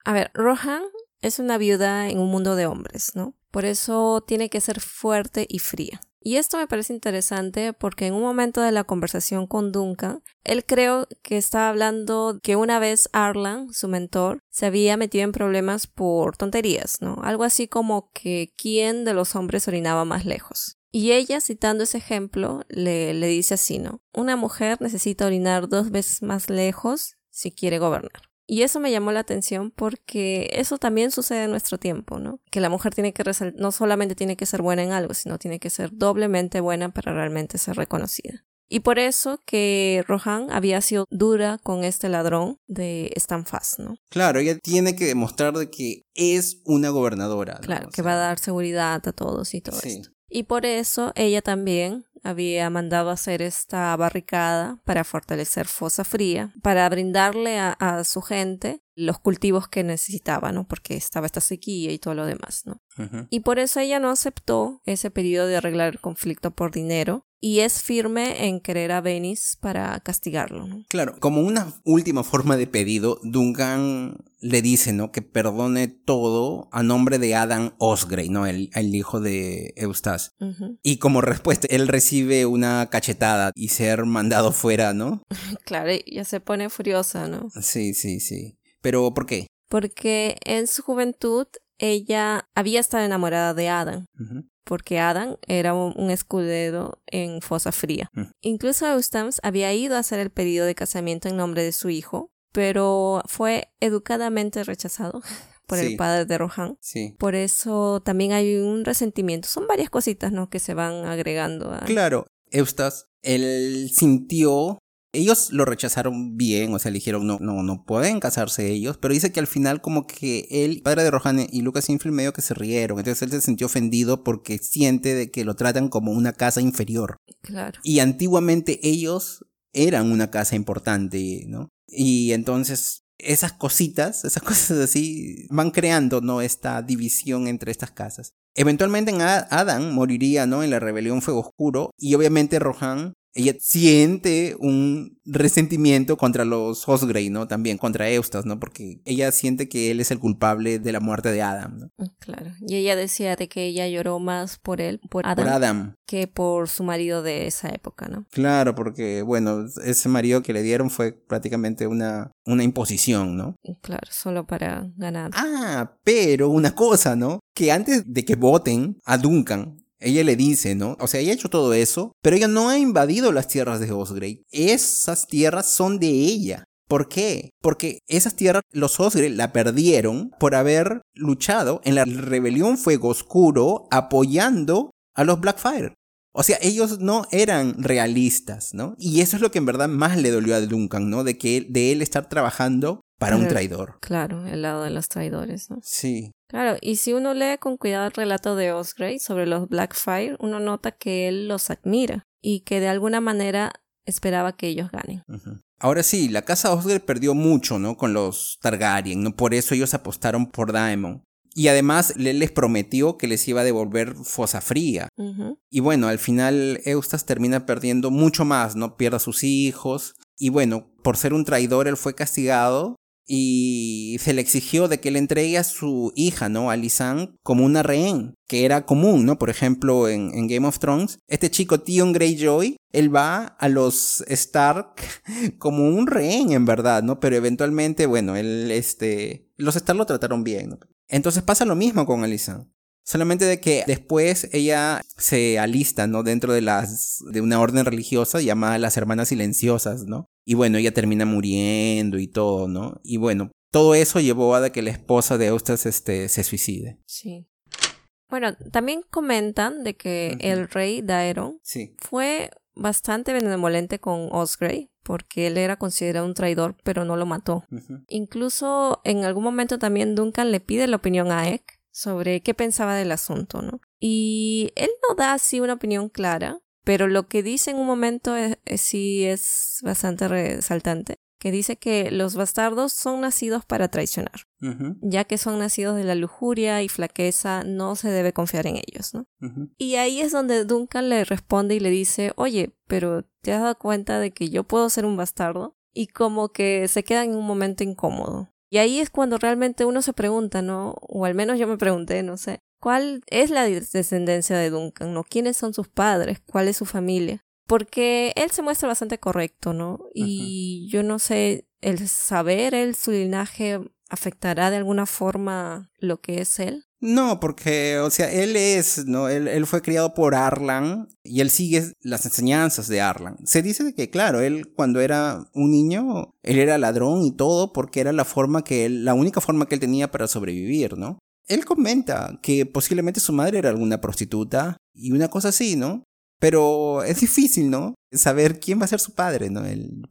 A ver, Rohan es una viuda en un mundo de hombres, ¿no? Por eso tiene que ser fuerte y fría. Y esto me parece interesante porque en un momento de la conversación con Duncan, él creo que estaba hablando que una vez Arlan, su mentor, se había metido en problemas por tonterías, ¿no? Algo así como que quién de los hombres orinaba más lejos. Y ella, citando ese ejemplo, le, le dice así, ¿no? Una mujer necesita orinar dos veces más lejos si quiere gobernar. Y eso me llamó la atención porque eso también sucede en nuestro tiempo, ¿no? Que la mujer tiene que no solamente tiene que ser buena en algo, sino tiene que ser doblemente buena para realmente ser reconocida. Y por eso que Rohan había sido dura con este ladrón de Stanfast, ¿no? Claro, ella tiene que demostrar de que es una gobernadora. Claro, que va a dar seguridad a todos y todo esto. Y por eso ella también había mandado hacer esta barricada para fortalecer Fosa Fría, para brindarle a, su gente los cultivos que necesitaba, ¿no? Porque estaba esta sequía y todo lo demás, ¿no? Y por eso ella no aceptó ese pedido de arreglar el conflicto por dinero y es firme en querer a Venice para castigarlo. ¿no? Claro, como una última forma de pedido, Duncan le dice, ¿no? Que perdone todo a nombre de Adam Osgrey, ¿no? El, el hijo de Eustace. Y como respuesta, él recibe una cachetada y ser mandado fuera, ¿no? claro, ya se pone furiosa, ¿no? Sí, sí, sí. Pero ¿por qué? Porque en su juventud ella había estado enamorada de Adam. Porque Adam era un escudero en Fosa Fría. Incluso Eustace había ido a hacer el pedido de casamiento en nombre de su hijo, pero fue educadamente rechazado por el padre de Rohan. Sí. Por eso también hay un resentimiento. Son varias cositas, ¿no? Que se van agregando a... Claro, Eustace, él sintió ellos lo rechazaron bien, o sea, le dijeron no, no, no pueden casarse ellos, pero dice que al final como que él, padre de Rohan y Lucas Infield medio que se rieron, entonces él se sintió ofendido porque siente de que lo tratan como una casa inferior. Claro. Y antiguamente ellos eran una casa importante, ¿no? Y entonces esas cositas, esas cosas así, van creando, ¿no? Esta división entre estas casas. Eventualmente Adam moriría, ¿no? En la rebelión Fuego Oscuro y obviamente Rohan ella siente un resentimiento contra los Osgrey, ¿no? También contra Eustace, ¿no? Porque ella siente que él es el culpable de la muerte de Adam, ¿no? Mm, claro. Y ella decía de que ella lloró más por él, por Adam, por Adam. que por su marido de esa época, ¿no? Claro, porque, bueno, ese marido que le dieron fue prácticamente una, una imposición, ¿no? Claro, solo para ganar. Ah, pero una cosa, ¿no? Que antes de que voten a Duncan, ella le dice, ¿no? O sea, ella ha hecho todo eso, pero ella no ha invadido las tierras de Osgrey. Esas tierras son de ella. ¿Por qué? Porque esas tierras los Osgrey la perdieron por haber luchado en la rebelión Fuego Oscuro apoyando a los Blackfire. O sea, ellos no eran realistas, ¿no? Y eso es lo que en verdad más le dolió a Duncan, ¿no? De que de él estar trabajando para un traidor. Claro, el lado de los traidores, ¿no? Sí. Claro, y si uno lee con cuidado el relato de Osgrey sobre los Blackfire, uno nota que él los admira y que de alguna manera esperaba que ellos ganen. Ahora sí, la casa Osgrey perdió mucho, ¿no? Con los Targaryen, ¿no? Por eso ellos apostaron por Daemon. Y además él les prometió que les iba a devolver Fosa Fría. Y bueno, al final Eustas termina perdiendo mucho más, ¿no? Pierde a sus hijos. Y bueno, por ser un traidor, él fue castigado y se le exigió de que le entregue a su hija, ¿no? A Lisanne como una rehén, que era común, ¿no? Por ejemplo, en, Game of Thrones, este chico Tion Greyjoy, él va a los Stark como un rehén, en verdad, ¿no? Pero eventualmente, bueno, él, este, los Stark lo trataron bien, ¿no? Entonces pasa lo mismo con Alicent. Solamente de que después ella se alista, ¿no? Dentro de las, de una orden religiosa llamada las hermanas silenciosas, ¿no? Y bueno, ella termina muriendo y todo, ¿no? Y bueno, todo eso llevó a que la esposa de Eustace este, se suicide. Sí. Bueno, también comentan de que el rey Daeron fue bastante benevolente con Osgrey porque él era considerado un traidor, pero no lo mató. Incluso en algún momento también Duncan le pide la opinión a Eck sobre qué pensaba del asunto, ¿no? Y él no da así una opinión clara, pero lo que dice en un momento sí es bastante resaltante, que dice que los bastardos son nacidos para traicionar, ya que son nacidos de la lujuria y flaqueza, no se debe confiar en ellos, ¿no? Y ahí es donde Duncan le responde y le dice, oye, pero ¿te has dado cuenta de que yo puedo ser un bastardo? Y como que se queda en un momento incómodo. Y ahí es cuando realmente uno se pregunta, ¿no? O al menos yo me pregunté, no sé, ¿cuál es la descendencia de Duncan? ¿No? ¿Quiénes son sus padres? ¿Cuál es su familia? Porque él se muestra bastante correcto, ¿no? Y yo no sé, el saber él su linaje afectará de alguna forma lo que es él. No, porque, o sea, él es, ¿no? Él, fue criado por Arlan y él sigue las enseñanzas de Arlan. Se dice que, claro, él cuando era un niño, él era ladrón y todo porque era la forma que él, la única forma que él tenía para sobrevivir, ¿no? Él comenta que posiblemente su madre era alguna prostituta y una cosa así, ¿no? Pero es difícil, ¿no? Saber quién va a ser su padre, ¿no?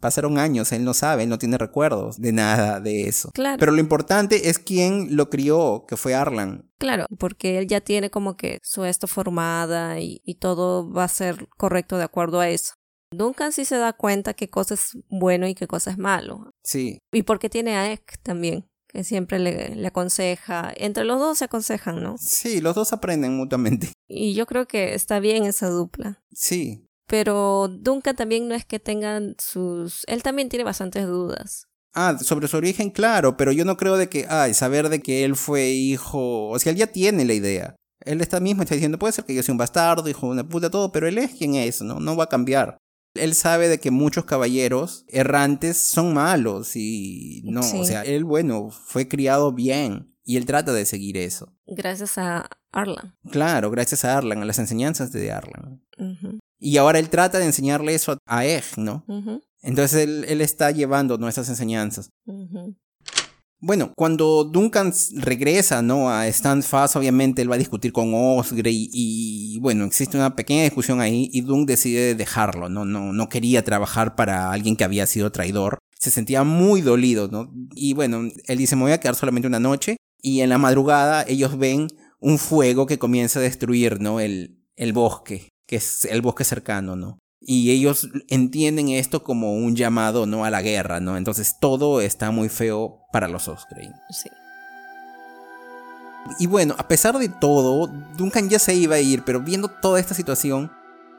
pasaron años, él no sabe, él no tiene recuerdos de nada de eso. Claro. Pero lo importante es quién lo crió, que fue Arlan. Claro, porque él ya tiene como que su esto formada y, y todo va a ser correcto de acuerdo a eso. Duncan sí se da cuenta qué cosa es bueno y qué cosa es malo. Sí. Y porque tiene a Ek también que siempre le, aconseja. Entre los dos se aconsejan, ¿no? Sí, los dos aprenden mutuamente. Y yo creo que está bien esa dupla. Sí. Pero Duncan también no es que tengan sus... Él también tiene bastantes dudas. Ah, sobre su origen, claro, pero yo no creo de que, ay, saber de que él fue hijo, o sea, él ya tiene la idea. Él está mismo está diciendo, puede ser que yo sea un bastardo, hijo de una puta, todo, pero él es quien es, ¿no? No va a cambiar. Él sabe de que muchos caballeros errantes son malos y no, o sea, él, bueno, fue criado bien y él trata de seguir eso. Gracias a Arlan. Claro, gracias a Arlan, a las enseñanzas de Arlan. Y ahora él trata de enseñarle eso a Egg, ¿no? Entonces él, él, está llevando nuestras enseñanzas. Bueno, cuando Duncan regresa, ¿no? A Fast, obviamente él va a discutir con Osgrey y, bueno, existe una pequeña discusión ahí y Duncan decide dejarlo, ¿no? No, no quería trabajar para alguien que había sido traidor. Se sentía muy dolido, ¿no? Y bueno, él dice, me voy a quedar solamente una noche y en la madrugada ellos ven un fuego que comienza a destruir, ¿no? El, el bosque, que es el bosque cercano, ¿no? Y ellos entienden esto como un llamado no a la guerra, ¿no? Entonces todo está muy feo para los Osgrey. Sí. Y bueno, a pesar de todo, Duncan ya se iba a ir, pero viendo toda esta situación,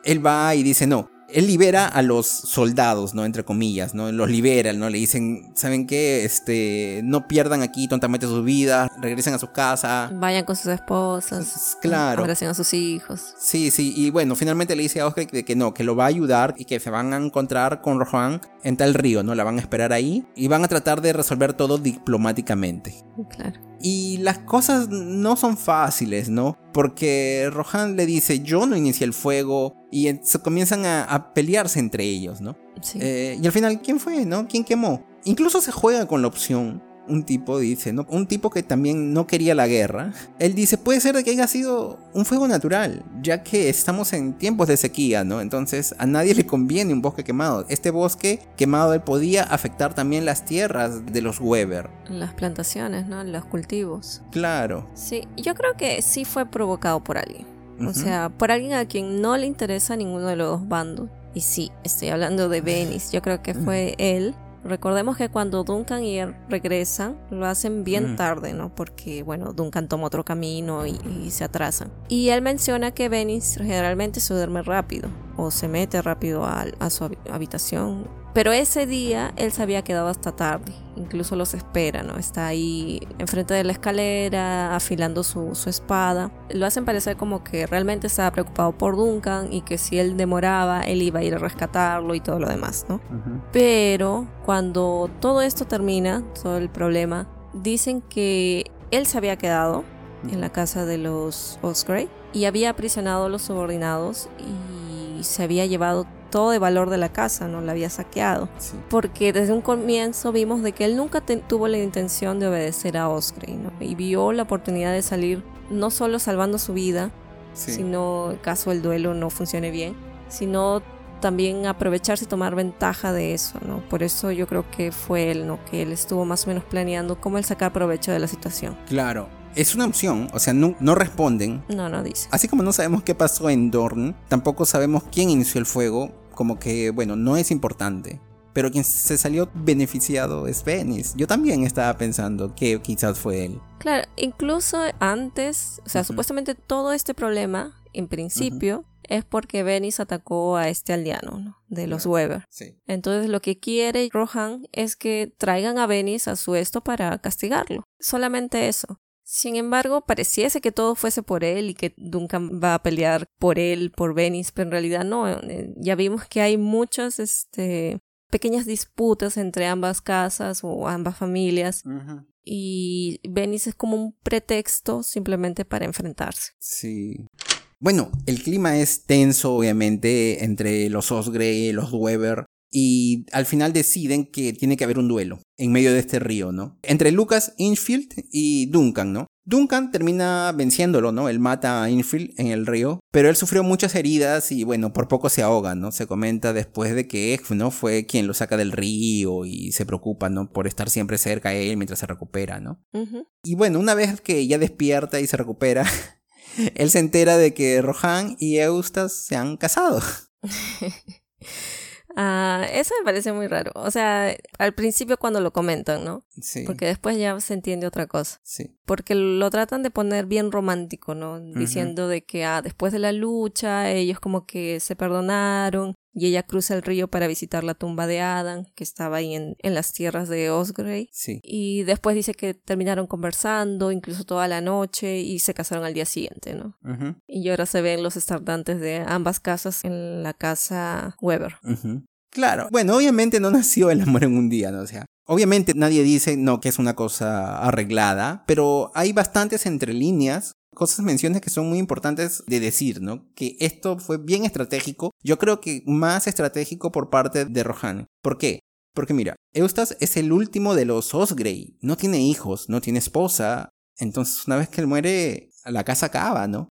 él va y dice, no, él libera a los soldados, ¿no? Entre comillas, ¿no? Los libera, ¿no? Le dicen, ¿saben qué? Este, no pierdan aquí tontamente sus vidas, regresen a su casa. Vayan con sus esposas. Claro. Regresen a sus hijos. Sí, sí, y bueno, finalmente le dice a Oscar que, que, no, que lo va a ayudar y que se van a encontrar con Rohan en tal río, ¿no? La van a esperar ahí y van a tratar de resolver todo diplomáticamente. Claro. Y las cosas no son fáciles, ¿no? Porque Rohan le dice, yo no inicié el fuego, y se comienzan a, pelearse entre ellos, ¿no? Sí. Eh, y al final, ¿quién fue, no? ¿Quién quemó? Incluso se juega con la opción un tipo dice, ¿no? Un tipo que también no quería la guerra. Él dice, puede ser que haya sido un fuego natural, ya que estamos en tiempos de sequía, ¿no? Entonces a nadie le conviene un bosque quemado. Este bosque quemado podía afectar también las tierras de los Weber. Las plantaciones, ¿no? Los cultivos. Claro. Sí, yo creo que sí fue provocado por alguien. O sea, por alguien a quien no le interesa ninguno de los dos bandos. Y sí, estoy hablando de Venice. Yo creo que fue él Recordemos que cuando Duncan y él regresan, lo hacen bien mm. tarde, ¿no? Porque, bueno, Duncan toma otro camino y, se atrasan. Y él menciona que Venice generalmente se duerme rápido o se mete rápido a, a su habitación pero ese día él se había quedado hasta tarde, incluso los espera, ¿no? Está ahí enfrente de la escalera, afilando su, espada. Lo hacen parecer como que realmente estaba preocupado por Duncan y que si él demoraba, él iba a ir a rescatarlo y todo lo demás, ¿no? Pero cuando todo esto termina, todo el problema, dicen que él se había quedado en la casa de los Osgrey y había aprisionado a los subordinados y se había llevado todo de valor de la casa, no la había saqueado. Porque desde un comienzo vimos de que él nunca tuvo la intención de obedecer a Osgrey, Y vio la oportunidad de salir no solo salvando su vida, sino en caso el duelo no funcione bien, sino también aprovecharse y tomar ventaja de eso, ¿no? Por eso yo creo que fue él, ¿no? Que él estuvo más o menos planeando cómo él sacar provecho de la situación. Claro, es una opción, o sea, no, no, responden. No, no dice. Así como no sabemos qué pasó en Dorn, tampoco sabemos quién inició el fuego, como que, bueno, no es importante. Pero quien se salió beneficiado es Venice. Yo también estaba pensando que quizás fue él. Claro, incluso antes, o sea, supuestamente todo este problema, en principio, es porque Venice atacó a este aldeano ¿no? de los Weber. Sí. Entonces lo que quiere Rohan es que traigan a Venice a su esto para castigarlo. Solamente eso. Sin embargo, pareciese que todo fuese por él y que Duncan va a pelear por él, por Venice, pero en realidad no. Eh, ya vimos que hay muchas este, pequeñas disputas entre ambas casas o ambas familias. Y Venice es como un pretexto simplemente para enfrentarse. Sí. Bueno, el clima es tenso, obviamente, entre los Osgrey y los Weber y al final deciden que tiene que haber un duelo en medio de este río, ¿no? Entre Lucas Infield y Duncan, ¿no? Duncan termina venciéndolo, ¿no? Él mata a Infield en el río, pero él sufrió muchas heridas y bueno, por poco se ahoga, ¿no? Se comenta después de que Egg, ¿no? Fue quien lo saca del río y se preocupa, ¿no? Por estar siempre cerca de él mientras se recupera, ¿no? Y bueno, una vez que ya despierta y se recupera, él se entera de que Rohan y Eustace se han casado. Ah, eso me parece muy raro. O sea, al principio cuando lo comentan, ¿no? Sí. Porque después ya se entiende otra cosa. Sí. Porque lo tratan de poner bien romántico, ¿no? Diciendo de que ah, después de la lucha ellos como que se perdonaron y ella cruza el río para visitar la tumba de Adam, que estaba ahí en, en las tierras de Osgrey. Sí. Y después dice que terminaron conversando, incluso toda la noche, y se casaron al día siguiente, ¿no? Y ahora se ven los estardantes de ambas casas en la casa Weber. Claro. Bueno, obviamente no nació el amor en un día, ¿no? O sea, obviamente nadie dice, no, que es una cosa arreglada, pero hay bastantes entre líneas cosas, menciones que son muy importantes de decir, ¿no? Que esto fue bien estratégico. Yo creo que más estratégico por parte de Rohan. ¿Por qué? Porque mira, Eustace es el último de los Osgrey. No tiene hijos, no tiene esposa. Entonces, una vez que él muere, la casa acaba, ¿no?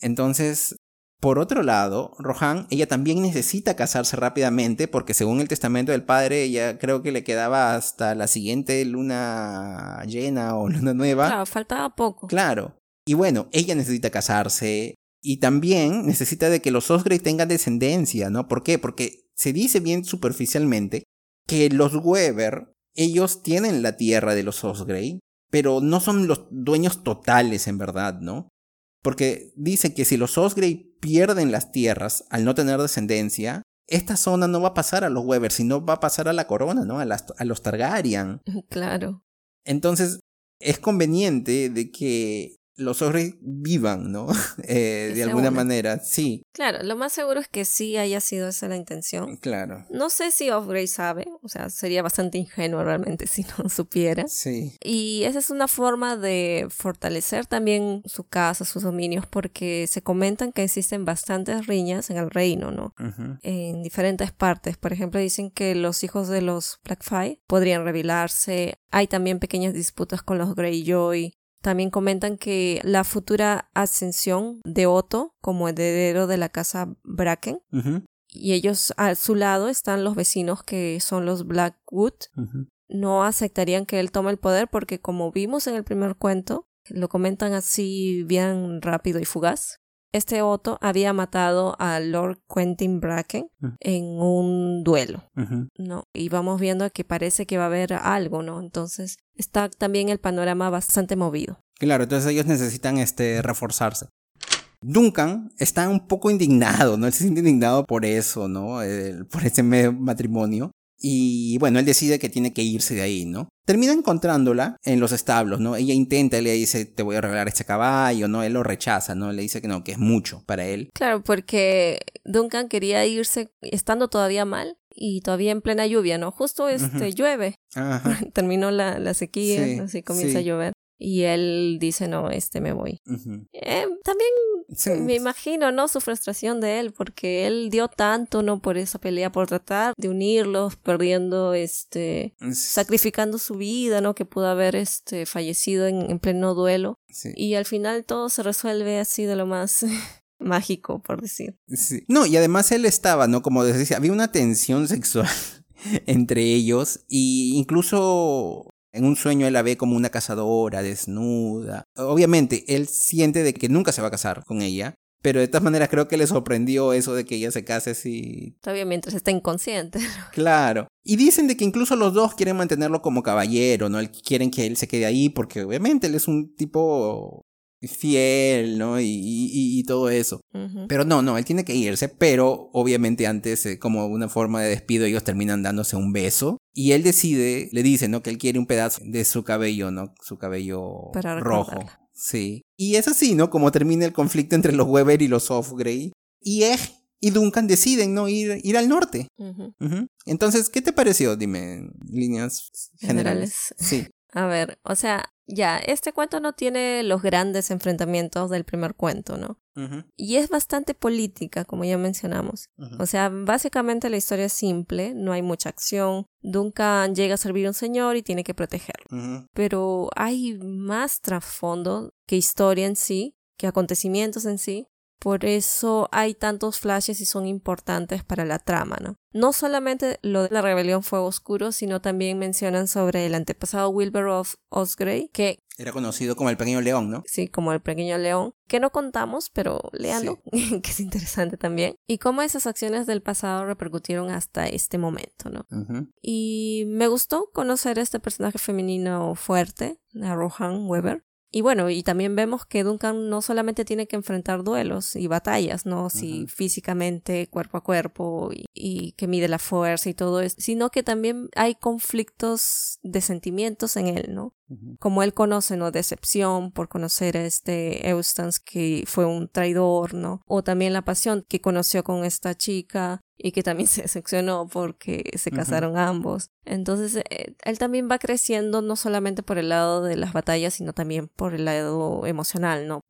Entonces, por otro lado, Rohan, ella también necesita casarse rápidamente porque según el testamento del padre, ella creo que le quedaba hasta la siguiente luna llena o luna nueva. Claro, faltaba poco. Claro. Y bueno, ella necesita casarse y también necesita de que los Osgrey tengan descendencia, ¿no? ¿Por qué? Porque se dice bien superficialmente que los Weber, ellos tienen la tierra de los Osgrey, pero no son los dueños totales en verdad, ¿no? Porque dice que si los Osgrey pierden las tierras al no tener descendencia, esta zona no va a pasar a los Weber, sino va a pasar a la corona, ¿no? A, a los Targaryen. Claro. Entonces, es conveniente de que los Osgrey vivan, ¿no? Eh, de alguna manera, sí. Claro, lo más seguro es que sí haya sido esa la intención. Claro. No sé si Osgrey sabe, o sea, sería bastante ingenuo realmente si no supiera. Sí. Y esa es una forma de fortalecer también su casa, sus dominios, porque se comentan que existen bastantes riñas en el reino, ¿no? En diferentes partes. Por ejemplo, dicen que los hijos de los Blackfire podrían rebelarse. Hay también pequeñas disputas con los Greyjoy. También comentan que la futura ascensión de Otto como heredero de la casa Bracken. Y ellos a su lado están los vecinos que son los Blackwood. No aceptarían que él tome el poder porque como vimos en el primer cuento, lo comentan así bien rápido y fugaz. Este Otto había matado a Lord Quentin Bracken Mm. en un duelo. ¿no? Y vamos viendo que parece que va a haber algo, ¿no? Entonces está también el panorama bastante movido. Claro, entonces ellos necesitan este, reforzarse. Duncan está un poco indignado, ¿no? Él se siente indignado por eso, ¿no? El- por ese matrimonio. Y bueno, él decide que tiene que irse de ahí, ¿no? Termina encontrándola en los establos, ¿no? Ella intenta, le dice, te voy a regalar este caballo, ¿no? Él lo rechaza, ¿no? Le dice que no, que es mucho para él. Claro, porque Duncan quería irse estando todavía mal y todavía en plena lluvia, ¿no? Justo este Ujú. llueve, Ajá. terminó la, la sequía, Sí, así comienza sí. a llover. Y él dice, no, este me voy. Eh, también Sí. me imagino, ¿no? Su frustración de él, porque él dio tanto, ¿no? Por esa pelea, por tratar de unirlos, perdiendo, este, sacrificando su vida, ¿no? Que pudo haber, este, fallecido en, en pleno duelo. Sí. Y al final todo se resuelve así de lo más mágico, por decir. Sí. No, y además él estaba, ¿no? Como decía, había una tensión sexual entre ellos y incluso en un sueño él la ve como una cazadora desnuda. Obviamente, él siente de que nunca se va a casar con ella, pero de todas maneras creo que le sorprendió eso de que ella se case así. Todavía mientras está inconsciente. Claro. Y dicen de que incluso los dos quieren mantenerlo como caballero, ¿no? Quieren que él se quede ahí porque obviamente él es un tipo fiel, ¿no? Y, y- y todo eso. Pero no, no, él tiene que irse, pero obviamente antes, eh, como una forma de despido, ellos terminan dándose un beso. Y él decide, le dice, ¿no? Que él quiere un pedazo de su cabello, ¿no? Su cabello Para rojo. Sí. Y es así, ¿no? Como termina el conflicto entre los Weber y los Grey. Y Egg y Duncan deciden, ¿no? Ir, ir al norte. Entonces, ¿qué te pareció? Dime, en líneas generales. Generales. Sí. A ver, o sea, ya, este cuento no tiene los grandes enfrentamientos del primer cuento, ¿no? Y es bastante política, como ya mencionamos. O sea, básicamente la historia es simple, no hay mucha acción. Duncan llega a servir a un señor y tiene que protegerlo. Pero hay más trasfondo que historia en sí, que acontecimientos en sí. Por eso hay tantos flashes y son importantes para la trama, ¿no? No solamente lo de la rebelión Fuego Oscuro, sino también mencionan sobre el antepasado Wilbur of Osgrey, que Era conocido como el pequeño león, ¿no? sí, como el pequeño león, que no contamos, pero léanlo, que es interesante también. Y cómo esas acciones del pasado repercutieron hasta este momento, ¿no? Y me gustó conocer este personaje femenino fuerte, a Rohan Weber. Y bueno, y también vemos que Duncan no solamente tiene que enfrentar duelos y batallas, ¿no? Si físicamente, cuerpo a cuerpo, y, y que mide la fuerza y todo eso, sino que también hay conflictos de sentimientos en él, ¿no? Como él conoce, ¿no? Decepción por conocer a este Eustace que fue un traidor, ¿no? O también la pasión que conoció con esta chica y que también se decepcionó porque se casaron ambos. Entonces, eh, él también va creciendo no solamente por el lado de las batallas, sino también por el lado emocional, ¿no?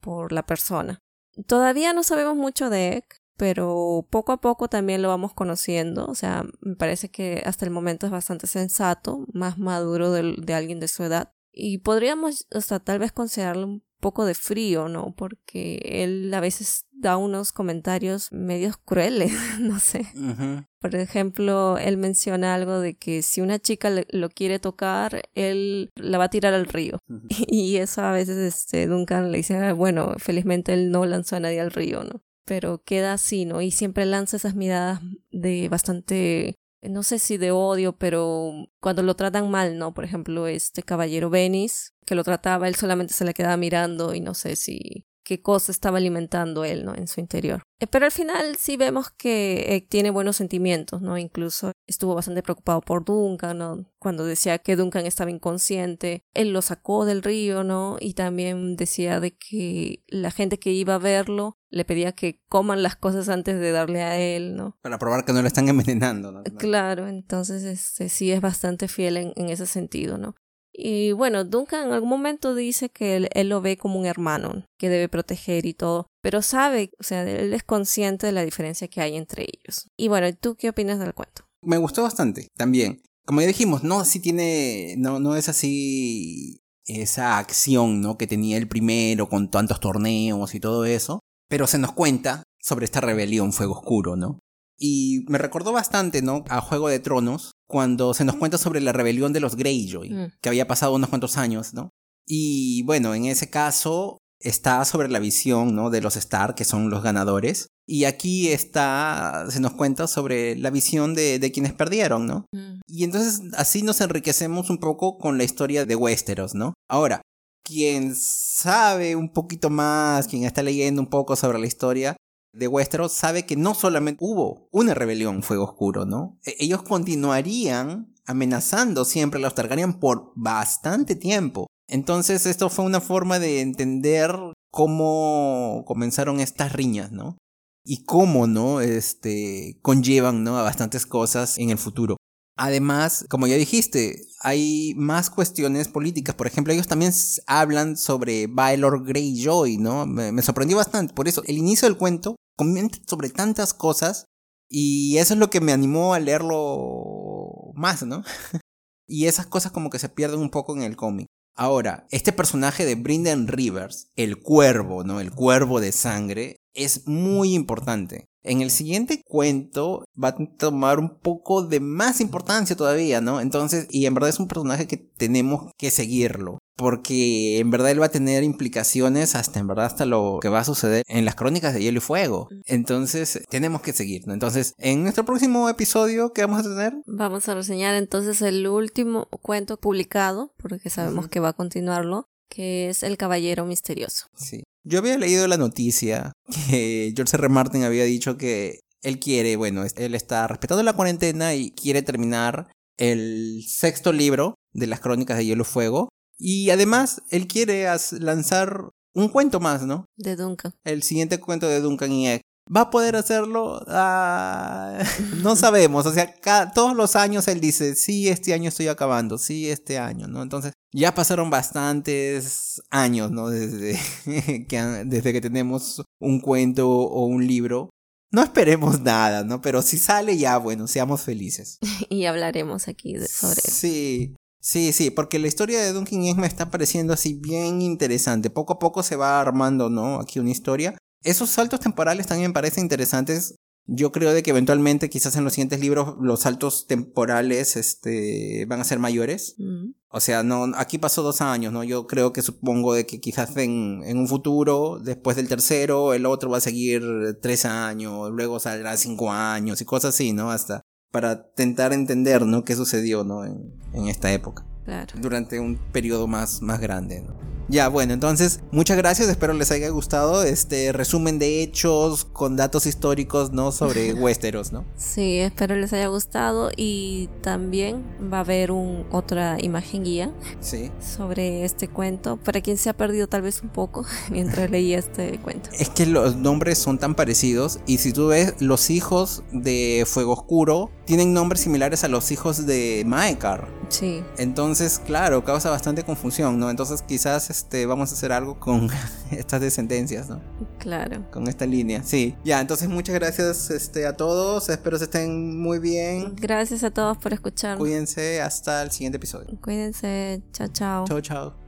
Por la persona. Todavía no sabemos mucho de Egg, pero poco a poco también lo vamos conociendo. O sea, me parece que hasta el momento es bastante sensato, más maduro del- de, alguien de su edad. Y podríamos hasta tal vez considerarlo un poco de frío, ¿no? Porque él a veces da unos comentarios medios crueles, no sé. Ujú. Por ejemplo, él menciona algo de que si una chica le- lo quiere tocar, él la va a tirar al río. Y eso a veces este, Duncan le dice, "Ah, bueno, felizmente él no lanzó a nadie al río, ¿no? Pero queda así, ¿no? Y siempre lanza esas miradas de bastante, no sé si de odio, pero cuando lo tratan mal, ¿no? Por ejemplo, este caballero Venice, que lo trataba, él solamente se le quedaba mirando y no sé si qué cosa estaba alimentando él, ¿no? En su interior. Eh, Pero al final sí vemos que eh, tiene buenos sentimientos, ¿no? Incluso estuvo bastante preocupado por Duncan, ¿no? Cuando decía que Duncan estaba inconsciente, él lo sacó del río, ¿no? Y también decía de que la gente que iba a verlo le pedía que coman las cosas antes de darle a él, ¿no? Para probar que no lo están envenenando, ¿no? Claro, entonces este sí es bastante fiel en, en ese sentido, ¿no? Y bueno, Duncan en algún momento dice que él, lo ve como un hermano que debe proteger y todo, pero sabe, o sea, él es consciente de la diferencia que hay entre ellos. Y bueno, ¿tú qué opinas del cuento? Me gustó bastante, también. Como ya dijimos, no, sí tiene, no, no es así esa acción, ¿no? Que tenía el primero con tantos torneos y todo eso, pero se nos cuenta sobre esta rebelión Fuego Oscuro, ¿no? Y me recordó bastante, ¿no? A Juego de Tronos, cuando se nos cuenta sobre la rebelión de los Greyjoy, Mm. que había pasado unos cuantos años, ¿no? Y bueno, en ese caso, está sobre la visión ¿no? de los Star, que son los ganadores. Y aquí está, se nos cuenta sobre la visión de, de quienes perdieron, ¿no? Mm. Y entonces así nos enriquecemos un poco con la historia de Westeros, ¿no? Ahora, quien sabe un poquito más, quien está leyendo un poco sobre la historia de Westeros, sabe que no solamente hubo una rebelión Fuego Oscuro, ¿no? E- ellos continuarían amenazando siempre a los Targaryen por bastante tiempo. Entonces esto fue una forma de entender cómo comenzaron estas riñas, ¿no? Y cómo, ¿no? Este, conllevan, ¿no? A bastantes cosas en el futuro. Además, como ya dijiste, hay más cuestiones políticas. Por ejemplo, ellos también hablan sobre Baelor Greyjoy, ¿no? Me, me sorprendió bastante. Por eso, el inicio del cuento comenta sobre tantas cosas y eso es lo que me animó a leerlo más, ¿no? y esas cosas como que se pierden un poco en el cómic. Ahora, este personaje de Brynden Rivers, el cuervo, ¿no? El cuervo de sangre, es muy importante. En el siguiente cuento va a tomar un poco de más importancia todavía, ¿no? Entonces, y en verdad es un personaje que tenemos que seguirlo. Porque en verdad él va a tener implicaciones hasta en verdad hasta lo que va a suceder en las crónicas de Hielo y Fuego. Entonces, tenemos que seguir, ¿no? Entonces, en nuestro próximo episodio, ¿qué vamos a tener? Vamos a reseñar entonces el último cuento publicado, porque sabemos que va a continuarlo, que es El Caballero Misterioso. Sí. Yo había leído la noticia que George R. Martin había dicho que él quiere, bueno, él está respetando la cuarentena y quiere terminar el sexto libro de las crónicas de Hielo y Fuego. Y además, él quiere lanzar un cuento más, ¿no? De Duncan. El siguiente cuento de Duncan y Egg. ¿Va a poder hacerlo? Ah, no sabemos. O sea, ca- todos los años él dice, sí, este año estoy acabando, sí, este año, ¿no? Entonces, ya pasaron bastantes años, ¿no? Desde que, desde que tenemos un cuento o un libro. No esperemos nada, ¿no? Pero si sale ya, bueno, seamos felices. Y hablaremos aquí de- sobre eso. Sí, sí, sí, porque la historia de Duncan Egg me está pareciendo así bien interesante. Poco a poco se va armando, ¿no? Aquí una historia. Esos saltos temporales también me parecen interesantes. Yo creo de que eventualmente, quizás en los siguientes libros, los saltos temporales, este, van a ser mayores. Mm. O sea, no, aquí pasó dos años, ¿no? Yo creo que supongo de que quizás en, en un futuro, después del tercero, el otro va a seguir tres años, luego saldrá cinco años y cosas así, ¿no? Hasta para tentar entender, ¿no? ¿Qué sucedió, ¿no? En, en esta época, Claro. durante un periodo más, más grande, ¿no? Ya, bueno, entonces, muchas gracias, espero les haya gustado este resumen de hechos con datos históricos, ¿no? Sobre Westeros, ¿no? Sí, espero les haya gustado y también va a haber un, otra imagen guía Sí. sobre este cuento para quien se ha perdido tal vez un poco mientras leía este cuento. Es que los nombres son tan parecidos y si tú ves los hijos de Fuego Oscuro tienen nombres similares a los hijos de Maekar. Sí, Entonces, claro, causa bastante confusión, ¿no? Entonces quizás este, vamos a hacer algo con estas descendencias, ¿no? claro. Con esta línea. Sí. Ya, entonces muchas gracias este, a todos. Espero que estén muy bien. Gracias a todos por escucharnos. Cuídense hasta el siguiente episodio. Cuídense. Chao, chao. Chao, chao.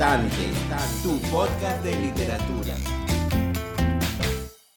El Estante, tu podcast de literatura.